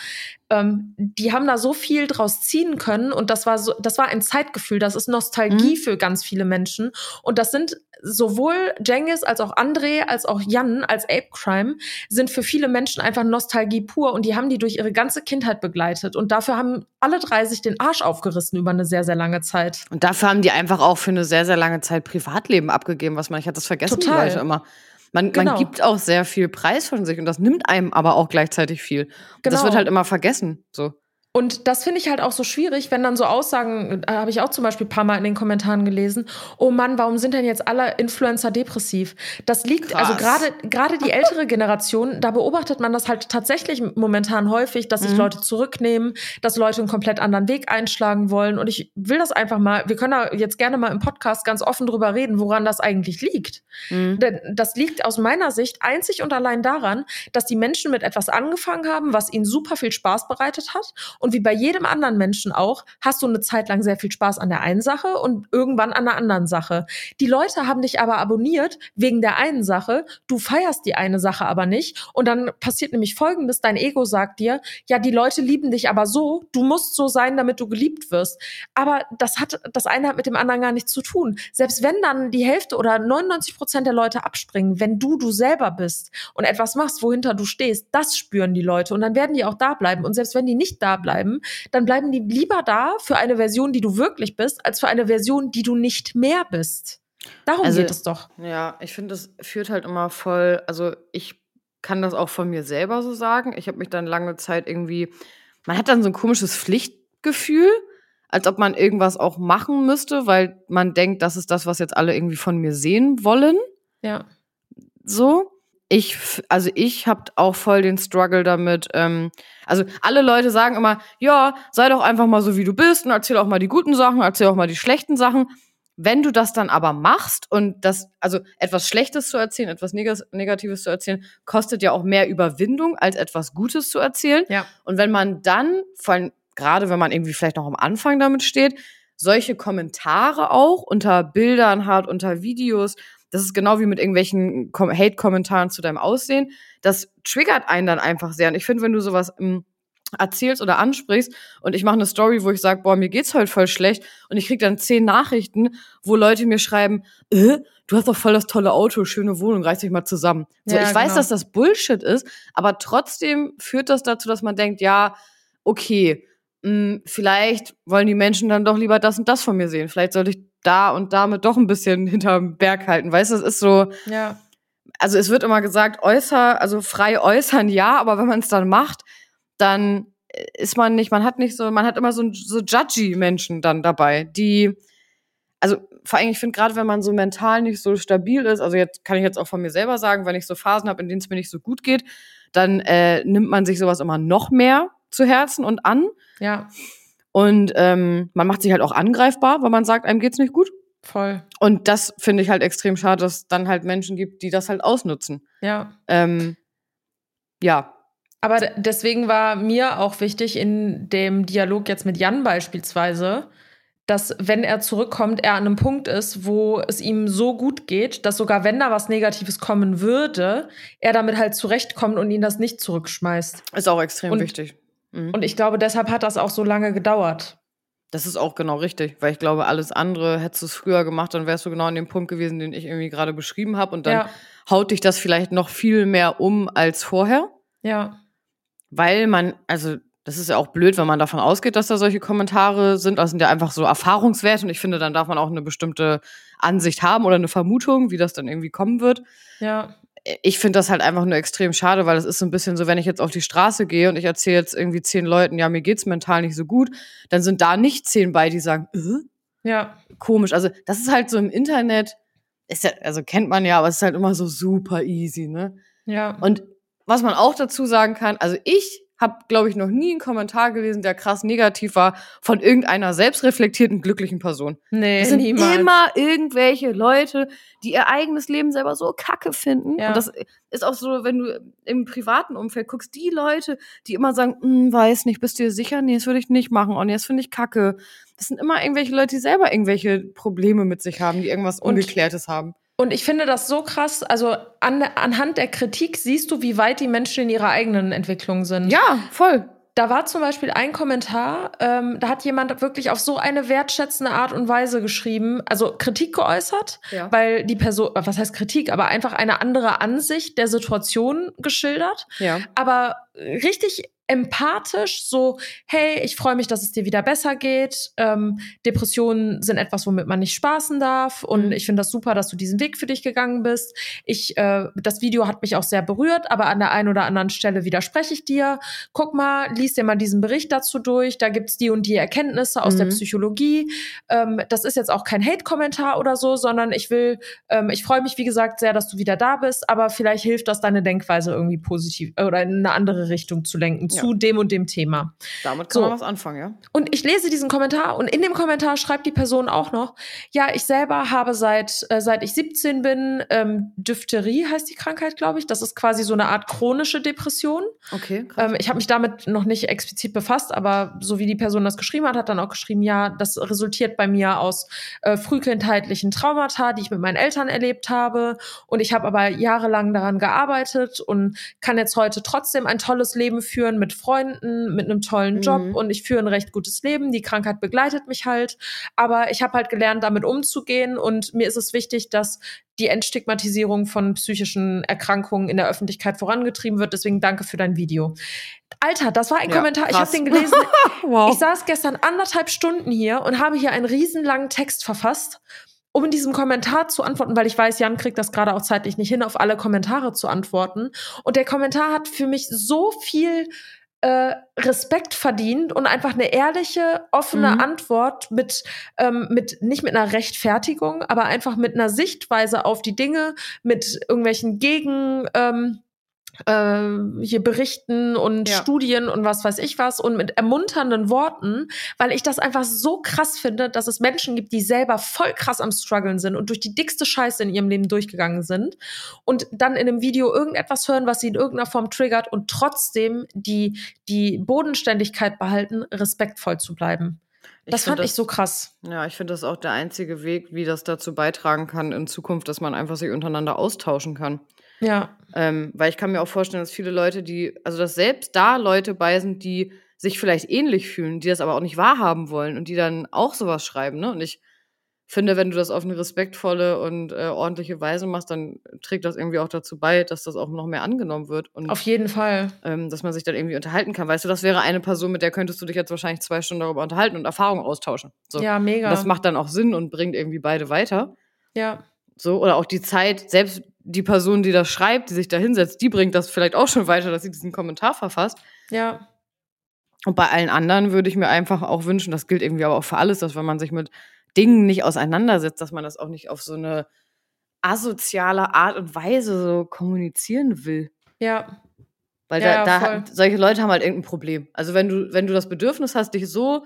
ähm, die haben da so viel draus ziehen können und das war so, das war ein Zeitgefühl, das ist Nostalgie Mhm. für ganz viele Menschen und das sind sowohl Jengis als auch André als auch Jan als Ape Crime sind für viele Menschen einfach Nostalgie pur und die haben die durch ihre ganze Kindheit begleitet und dafür haben alle drei sich den Arsch aufgerissen über eine sehr sehr lange Zeit. Und dafür haben die einfach auch für eine sehr, sehr lange Zeit Privatleben abgegeben, was man, ich hatte das vergessen, Total. die Leute immer. Man, Genau. man gibt auch sehr viel Preis von sich und das nimmt einem aber auch gleichzeitig viel. Und Das Genau. wird halt immer vergessen. So. Und das finde ich halt auch so schwierig, wenn dann so Aussagen, äh, habe ich auch zum Beispiel ein paar Mal in den Kommentaren gelesen, oh Mann, warum sind denn jetzt alle Influencer depressiv? Das liegt, Krass. also gerade gerade die ältere Generation, da beobachtet man das halt tatsächlich momentan häufig, dass sich Mhm. Leute zurücknehmen, dass Leute einen komplett anderen Weg einschlagen wollen. Und ich will das einfach mal, wir können da jetzt gerne mal im Podcast ganz offen drüber reden, woran das eigentlich liegt. Mhm. Denn das liegt aus meiner Sicht einzig und allein daran, dass die Menschen mit etwas angefangen haben, was ihnen super viel Spaß bereitet hat. Und wie bei jedem anderen Menschen auch, hast du eine Zeit lang sehr viel Spaß an der einen Sache und irgendwann an der anderen Sache. Die Leute haben dich aber abonniert wegen der einen Sache. Du feierst die eine Sache aber nicht. Und dann passiert nämlich Folgendes. Dein Ego sagt dir, ja, die Leute lieben dich aber so. Du musst so sein, damit du geliebt wirst. Aber das hat, das eine hat mit dem anderen gar nichts zu tun. Selbst wenn dann die Hälfte oder 99 Prozent der Leute abspringen, wenn du du selber bist und etwas machst, wohinter du stehst, das spüren die Leute und dann werden die auch da bleiben. Und selbst wenn die nicht da bleiben, dann bleiben die lieber da für eine Version, die du wirklich bist, als für eine Version, die du nicht mehr bist. Darum Also- geht es doch. Ja, ich finde, das führt halt immer voll, also ich kann das auch von mir selber so sagen. Ich habe mich dann lange Zeit irgendwie, man hat dann so ein komisches Pflichtgefühl, als ob man irgendwas auch machen müsste, weil man denkt, das ist das, was jetzt alle irgendwie von mir sehen wollen. Ja. so. Ich, also ich habe auch voll den Struggle damit. Ähm, also alle Leute sagen immer, ja, sei doch einfach mal so, wie du bist und erzähl auch mal die guten Sachen, erzähl auch mal die schlechten Sachen. wenn du das dann aber machst und das, also etwas Schlechtes zu erzählen, etwas Negatives zu erzählen, kostet ja auch mehr Überwindung, als etwas Gutes zu erzählen. Ja. Und wenn man dann, vor allem gerade wenn man irgendwie vielleicht noch am Anfang damit steht, solche Kommentare auch unter Bildern hat, unter Videos, das ist genau wie mit irgendwelchen Hate-Kommentaren zu deinem Aussehen. Das triggert einen dann einfach sehr. Und ich finde, wenn du sowas im erzählst oder ansprichst und ich mache eine Story, wo ich sage, boah, mir geht's heute voll schlecht und ich krieg dann zehn Nachrichten, wo Leute mir schreiben, äh, du hast doch voll das tolle Auto, schöne Wohnung, reiß dich mal zusammen. So, Ja, ich weiß, genau. dass das Bullshit ist, aber trotzdem führt das dazu, dass man denkt, ja, okay, mh, vielleicht wollen die Menschen dann doch lieber das und das von mir sehen. Vielleicht sollte ich da und damit doch ein bisschen hinterm Berg halten. Weißt du, es ist so, Ja. also es wird immer gesagt, äußer, also frei äußern, ja, aber wenn man es dann macht, dann ist man nicht, man hat nicht so, man hat immer so, so judgy Menschen dann dabei, die, also vor allem, ich finde gerade, wenn man so mental nicht so stabil ist, also jetzt kann ich jetzt auch von mir selber sagen, wenn ich so Phasen habe, in denen es mir nicht so gut geht, dann äh, nimmt man sich sowas immer noch mehr zu Herzen und an. Ja, Und ähm, man macht sich halt auch angreifbar, weil man sagt, einem geht's nicht gut. voll. Und das finde ich halt extrem schade, dass es dann halt Menschen gibt, die das halt ausnutzen. Ja. Ähm, ja, Aber deswegen war mir auch wichtig in dem Dialog jetzt mit Jan beispielsweise, dass wenn er zurückkommt, er an einem Punkt ist, wo es ihm so gut geht, dass sogar wenn da was Negatives kommen würde, er damit halt zurechtkommt und ihn das nicht zurückschmeißt. ist auch extrem Und- wichtig. Mhm. Und ich glaube, deshalb hat das auch so lange gedauert. Das ist auch genau richtig, weil ich glaube, alles andere hättest du es früher gemacht, dann wärst du genau an dem Punkt gewesen, den ich irgendwie gerade beschrieben habe. Und dann Ja, haut dich das vielleicht noch viel mehr um als vorher. ja, Weil man, also das ist ja auch blöd, wenn man davon ausgeht, dass da solche Kommentare sind. Das sind ja einfach so Erfahrungswerte und ich finde, dann darf man auch eine bestimmte Ansicht haben oder eine Vermutung, wie das dann irgendwie kommen wird. ja, Ich finde das halt einfach nur extrem schade, weil es ist so ein bisschen so, wenn ich jetzt auf die Straße gehe und ich erzähle jetzt irgendwie zehn Leuten, ja, mir geht's mental nicht so gut, dann sind da nicht zehn bei, die sagen, äh, ja, komisch. Also das ist halt so im Internet, ist ja, also kennt man ja, aber es ist halt immer so super easy, ne? ja. Und was man auch dazu sagen kann, also ich habe, glaube ich, noch nie einen Kommentar gelesen, der krass negativ war von irgendeiner selbstreflektierten, glücklichen Person. nee, Es sind niemals. immer irgendwelche Leute, die ihr eigenes Leben selber so kacke finden. Ja. Und das ist auch so, wenn du im privaten Umfeld guckst, die Leute, die immer sagen, "Hm, weiß nicht, bist du dir sicher? Nee, das würde ich nicht machen. Oh nee, das finde ich kacke. Das sind immer irgendwelche Leute, die selber irgendwelche Probleme mit sich haben, die irgendwas Und- Ungeklärtes haben. Und ich finde das so krass, also an, anhand der Kritik siehst du, wie weit die Menschen in ihrer eigenen Entwicklung sind. Ja, voll. Da war zum Beispiel ein Kommentar, ähm, da hat jemand wirklich auf so eine wertschätzende Art und Weise geschrieben, also Kritik geäußert, Ja. weil die Person, was heißt Kritik, aber einfach eine andere Ansicht der Situation geschildert, Ja. aber richtig empathisch, so, hey, ich freue mich, dass es dir wieder besser geht. Ähm, Depressionen sind etwas, womit man nicht spaßen darf. Und Mhm. ich finde das super, dass du diesen Weg für dich gegangen bist. Ich, äh, das Video hat mich auch sehr berührt, aber an der einen oder anderen Stelle widerspreche ich dir. Guck mal, lies dir mal diesen Bericht dazu durch. Da gibt's die und die Erkenntnisse aus der Mhm. Psychologie. Ähm, das ist jetzt auch kein Hate-Kommentar oder so, sondern ich will, ähm, ich freue mich, wie gesagt, sehr, dass du wieder da bist, aber vielleicht hilft das, deine Denkweise irgendwie positiv äh, oder in eine andere Richtung zu lenken Ja. zu dem und dem Thema. Damit kann So. man was anfangen, ja? Und ich lese diesen Kommentar und in dem Kommentar schreibt die Person auch noch, ja, ich selber habe seit, äh, seit ich 17 bin, ähm, Diphtherie heißt die Krankheit, glaube ich. Das ist quasi so eine Art chronische Depression. Okay. Ähm, ich habe mich damit noch nicht explizit befasst, aber so wie die Person das geschrieben hat, hat dann auch geschrieben, ja, das resultiert bei mir aus äh, frühkindheitlichen Traumata, die ich mit meinen Eltern erlebt habe. Und ich habe aber jahrelang daran gearbeitet und kann jetzt heute trotzdem ein tolles Leben führen mit Freunden, mit einem tollen Job Mhm. und ich führe ein recht gutes Leben. Die Krankheit begleitet mich halt, aber ich habe halt gelernt, damit umzugehen und mir ist es wichtig, dass die Entstigmatisierung von psychischen Erkrankungen in der Öffentlichkeit vorangetrieben wird. Deswegen danke für dein Video. Alter, das war ein Ja, Kommentar. Ich habe krass. den gelesen. wow. Ich saß gestern anderthalb Stunden hier und habe hier einen riesenlangen Text verfasst, um in diesem Kommentar zu antworten, weil ich weiß, Jan kriegt das gerade auch zeitlich nicht hin, auf alle Kommentare zu antworten. Und der Kommentar hat für mich so viel äh, Respekt verdient und einfach eine ehrliche, offene Mhm. Antwort mit, ähm, mit, nicht mit einer Rechtfertigung, aber einfach mit einer Sichtweise auf die Dinge, mit irgendwelchen Gegen, ähm, äh, hier berichten und Ja. Studien und was weiß ich was und mit ermunternden Worten, weil ich das einfach so krass finde, dass es Menschen gibt, die selber voll krass am struggeln sind und durch die dickste Scheiße in ihrem Leben durchgegangen sind und dann in einem Video irgendetwas hören, was sie in irgendeiner Form triggert und trotzdem die, die Bodenständigkeit behalten, respektvoll zu bleiben. Das find fand ich so krass. Ja, ich finde das auch der einzige Weg, wie das dazu beitragen kann in Zukunft, dass man einfach sich untereinander austauschen kann. Ja, Ähm, weil ich kann mir auch vorstellen, dass viele Leute, die, also dass selbst da Leute bei sind, die sich vielleicht ähnlich fühlen, die das aber auch nicht wahrhaben wollen und die dann auch sowas schreiben, ne? Und ich finde, wenn du das auf eine respektvolle und äh, ordentliche Weise machst, dann trägt das irgendwie auch dazu bei, dass das auch noch mehr angenommen wird und auf jeden Fall. ähm, dass man sich dann irgendwie unterhalten kann. Weißt du, das wäre eine Person, mit der könntest du dich jetzt wahrscheinlich zwei Stunden darüber unterhalten und Erfahrungen austauschen. So. Ja, mega. Und das macht dann auch Sinn und bringt irgendwie beide weiter. ja, So, oder auch die Zeit, selbst die Person, die das schreibt, die sich da hinsetzt, die bringt das vielleicht auch schon weiter, dass sie diesen Kommentar verfasst. ja, Und bei allen anderen würde ich mir einfach auch wünschen, das gilt irgendwie aber auch für alles, dass wenn man sich mit Dingen nicht auseinandersetzt, dass man das auch nicht auf so eine asoziale Art und Weise so kommunizieren will. ja, Weil Ja, da, da solche Leute haben halt irgendein Problem. Also wenn du, wenn du das Bedürfnis hast, dich so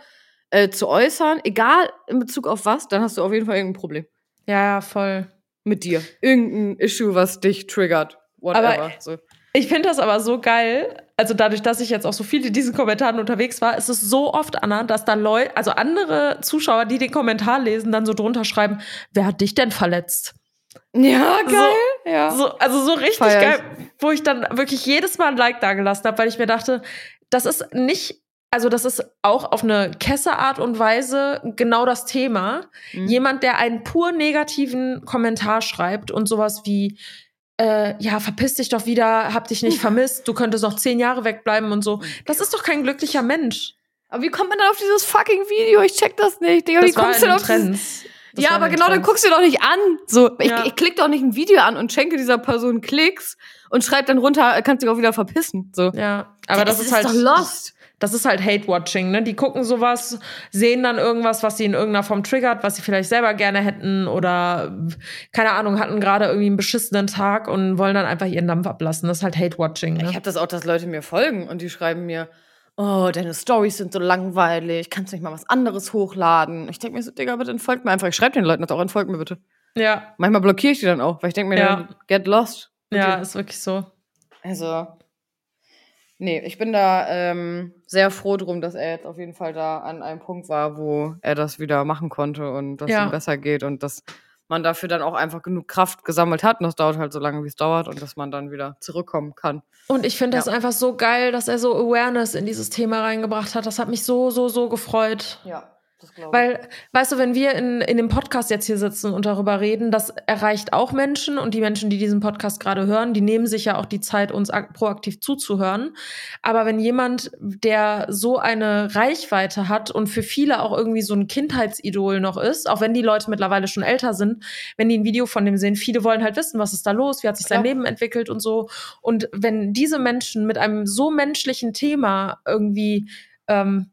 äh, zu äußern, egal in Bezug auf was, dann hast du auf jeden Fall irgendein Problem ja, ja, voll. Mit dir. Irgendein Issue, was dich triggert. Whatever. Aber- so. Ich finde das aber so geil. Also dadurch, dass ich jetzt auch so viel in diesen Kommentaren unterwegs war, ist es so oft, Anna, dass dann Leute, also andere Zuschauer, die den Kommentar lesen, dann so drunter schreiben, wer hat dich denn verletzt? Ja, geil. ja. So, also so richtig Feier geil, wo ich dann wirklich jedes Mal ein Like da gelassen habe, weil ich mir dachte, das ist nicht, also das ist auch auf eine Kesserart und Weise genau das Thema. Mhm. Jemand, der einen pur negativen Kommentar schreibt und sowas wie, äh, ja, verpiss dich doch wieder, hab dich nicht vermisst, du könntest noch zehn Jahre wegbleiben und so. Das ist doch kein glücklicher Mensch. Aber wie kommt man dann auf dieses fucking Video? Ich check das nicht. Digga, wie Das war kommst du den denn auf dieses Trends. Das ja, aber genau, dann Trends. guckst du doch nicht an. So, ich, Ja. ich klick doch nicht ein Video an und schenke dieser Person Klicks und schreib dann runter, kannst dich auch wieder verpissen. So. Ja, aber das, ist halt doch lost. Das ist halt Hate-Watching, ne? Die gucken sowas, sehen dann irgendwas, was sie in irgendeiner Form triggert, was sie vielleicht selber gerne hätten oder, keine Ahnung, hatten gerade irgendwie einen beschissenen Tag und wollen dann einfach ihren Dampf ablassen. Das ist halt Hate-Watching, ne? Ich habe das auch, dass Leute mir folgen und die schreiben mir, oh, deine Stories sind so langweilig, kannst du nicht mal was anderes hochladen? Ich denke mir so, Digga, bitte entfolgt mir einfach. Ich schreibe den Leuten das auch, entfolgt mir bitte. Ja, Manchmal blockiere ich die dann auch, weil ich denke mir, Ja. get lost. ja, Bitte. ist wirklich so. Also, nee, ich bin da ähm, sehr froh drum, dass er jetzt auf jeden Fall da an einem Punkt war, wo er das wieder machen konnte und dass es Ja. ihm besser geht und dass man dafür dann auch einfach genug Kraft gesammelt hat und das dauert halt so lange, wie es dauert und dass man dann wieder zurückkommen kann. Und ich finde das Ja. einfach so geil, dass er so Awareness in dieses Thema reingebracht hat. Das hat mich so, so, so gefreut. Ja, das Weil, weißt du, wenn wir in, in dem Podcast jetzt hier sitzen und darüber reden, das erreicht auch Menschen und die Menschen, die diesen Podcast gerade hören, die nehmen sich ja auch die Zeit, uns ak- proaktiv zuzuhören. Aber wenn jemand, der so eine Reichweite hat und für viele auch irgendwie so ein Kindheitsidol noch ist, auch wenn die Leute mittlerweile schon älter sind, wenn die ein Video von dem sehen, viele wollen halt wissen, was ist da los, wie hat sich sein Klar. Leben entwickelt und so. Und wenn diese Menschen mit einem so menschlichen Thema irgendwie ähm,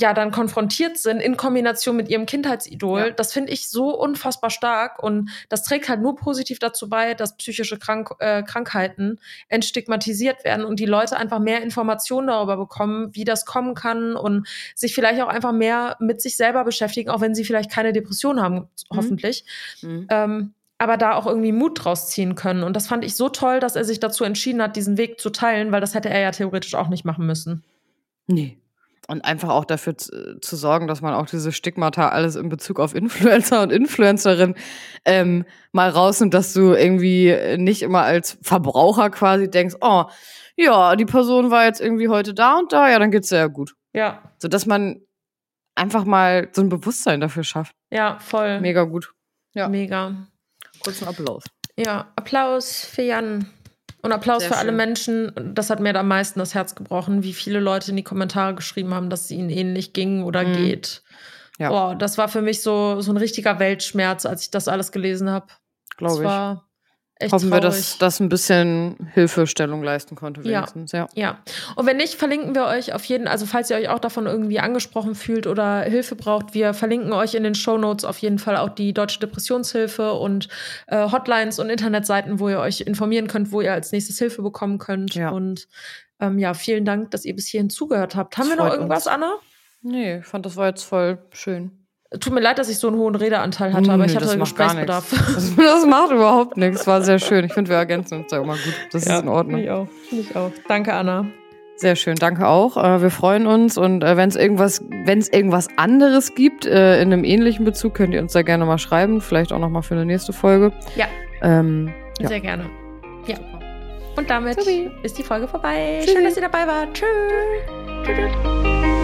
ja dann konfrontiert sind in Kombination mit ihrem Kindheitsidol, Ja. das finde ich so unfassbar stark und das trägt halt nur positiv dazu bei, dass psychische Krank äh, Krankheiten entstigmatisiert werden und die Leute einfach mehr Informationen darüber bekommen, wie das kommen kann und sich vielleicht auch einfach mehr mit sich selber beschäftigen, auch wenn sie vielleicht keine Depression haben, hoffentlich Mhm. ähm, aber da auch irgendwie Mut draus ziehen können. Und das fand ich so toll, dass er sich dazu entschieden hat, diesen Weg zu teilen, weil das hätte er ja theoretisch auch nicht machen müssen. Nee. Und einfach auch dafür zu, zu sorgen, dass man auch diese Stigmata alles in Bezug auf Influencer und Influencerinnen ähm, mal rausnimmt, dass du irgendwie nicht immer als Verbraucher quasi denkst, oh, ja, die Person war jetzt irgendwie heute da und da, ja, dann geht's sehr gut. Ja, So dass man einfach mal so ein Bewusstsein dafür schafft. ja, voll. Mega gut. Ja. Mega. Kurzen Applaus. Ja, Applaus für Jan. Und Applaus Sehr für alle schön. Menschen. Das hat mir am meisten das Herz gebrochen, wie viele Leute in die Kommentare geschrieben haben, dass es ihnen ähnlich ging oder Mhm. geht. Ja. Boah, das war für mich so, so ein richtiger Weltschmerz, als ich das alles gelesen habe. Glaube ich. war Echt Hoffen wir, traurig. dass das ein bisschen Hilfestellung leisten konnte, Ja. wenigstens. Ja. Ja, und wenn nicht, verlinken wir euch auf jeden, also falls ihr euch auch davon irgendwie angesprochen fühlt oder Hilfe braucht, wir verlinken euch in den Show Notes auf jeden Fall auch die Deutsche Depressionshilfe und äh, Hotlines und Internetseiten, wo ihr euch informieren könnt, wo ihr als nächstes Hilfe bekommen könnt. Ja. Und ähm, ja, vielen Dank, dass ihr bis hierhin zugehört habt. Haben Das wir noch irgendwas, uns. Anna? Nee, ich fand, das war jetzt voll schön. Tut mir leid, dass ich so einen hohen Redeanteil hatte, aber ich hatte das Gesprächsbedarf. Das, das macht überhaupt nichts. War sehr schön. Ich finde, wir ergänzen uns da immer gut. Das ist in Ordnung. ich auch. Ich auch. Danke, Anna. Sehr schön, danke auch. Äh, wir freuen uns und äh, wenn es irgendwas, wenn es irgendwas anderes gibt äh, in einem ähnlichen Bezug, könnt ihr uns da gerne mal schreiben. Vielleicht auch noch mal für eine nächste Folge. Ja. Ähm, ja. Sehr gerne. Ja. Und damit Supi. ist die Folge vorbei. Tschüss. Schön, dass ihr dabei wart. Tschüss. Tschüss.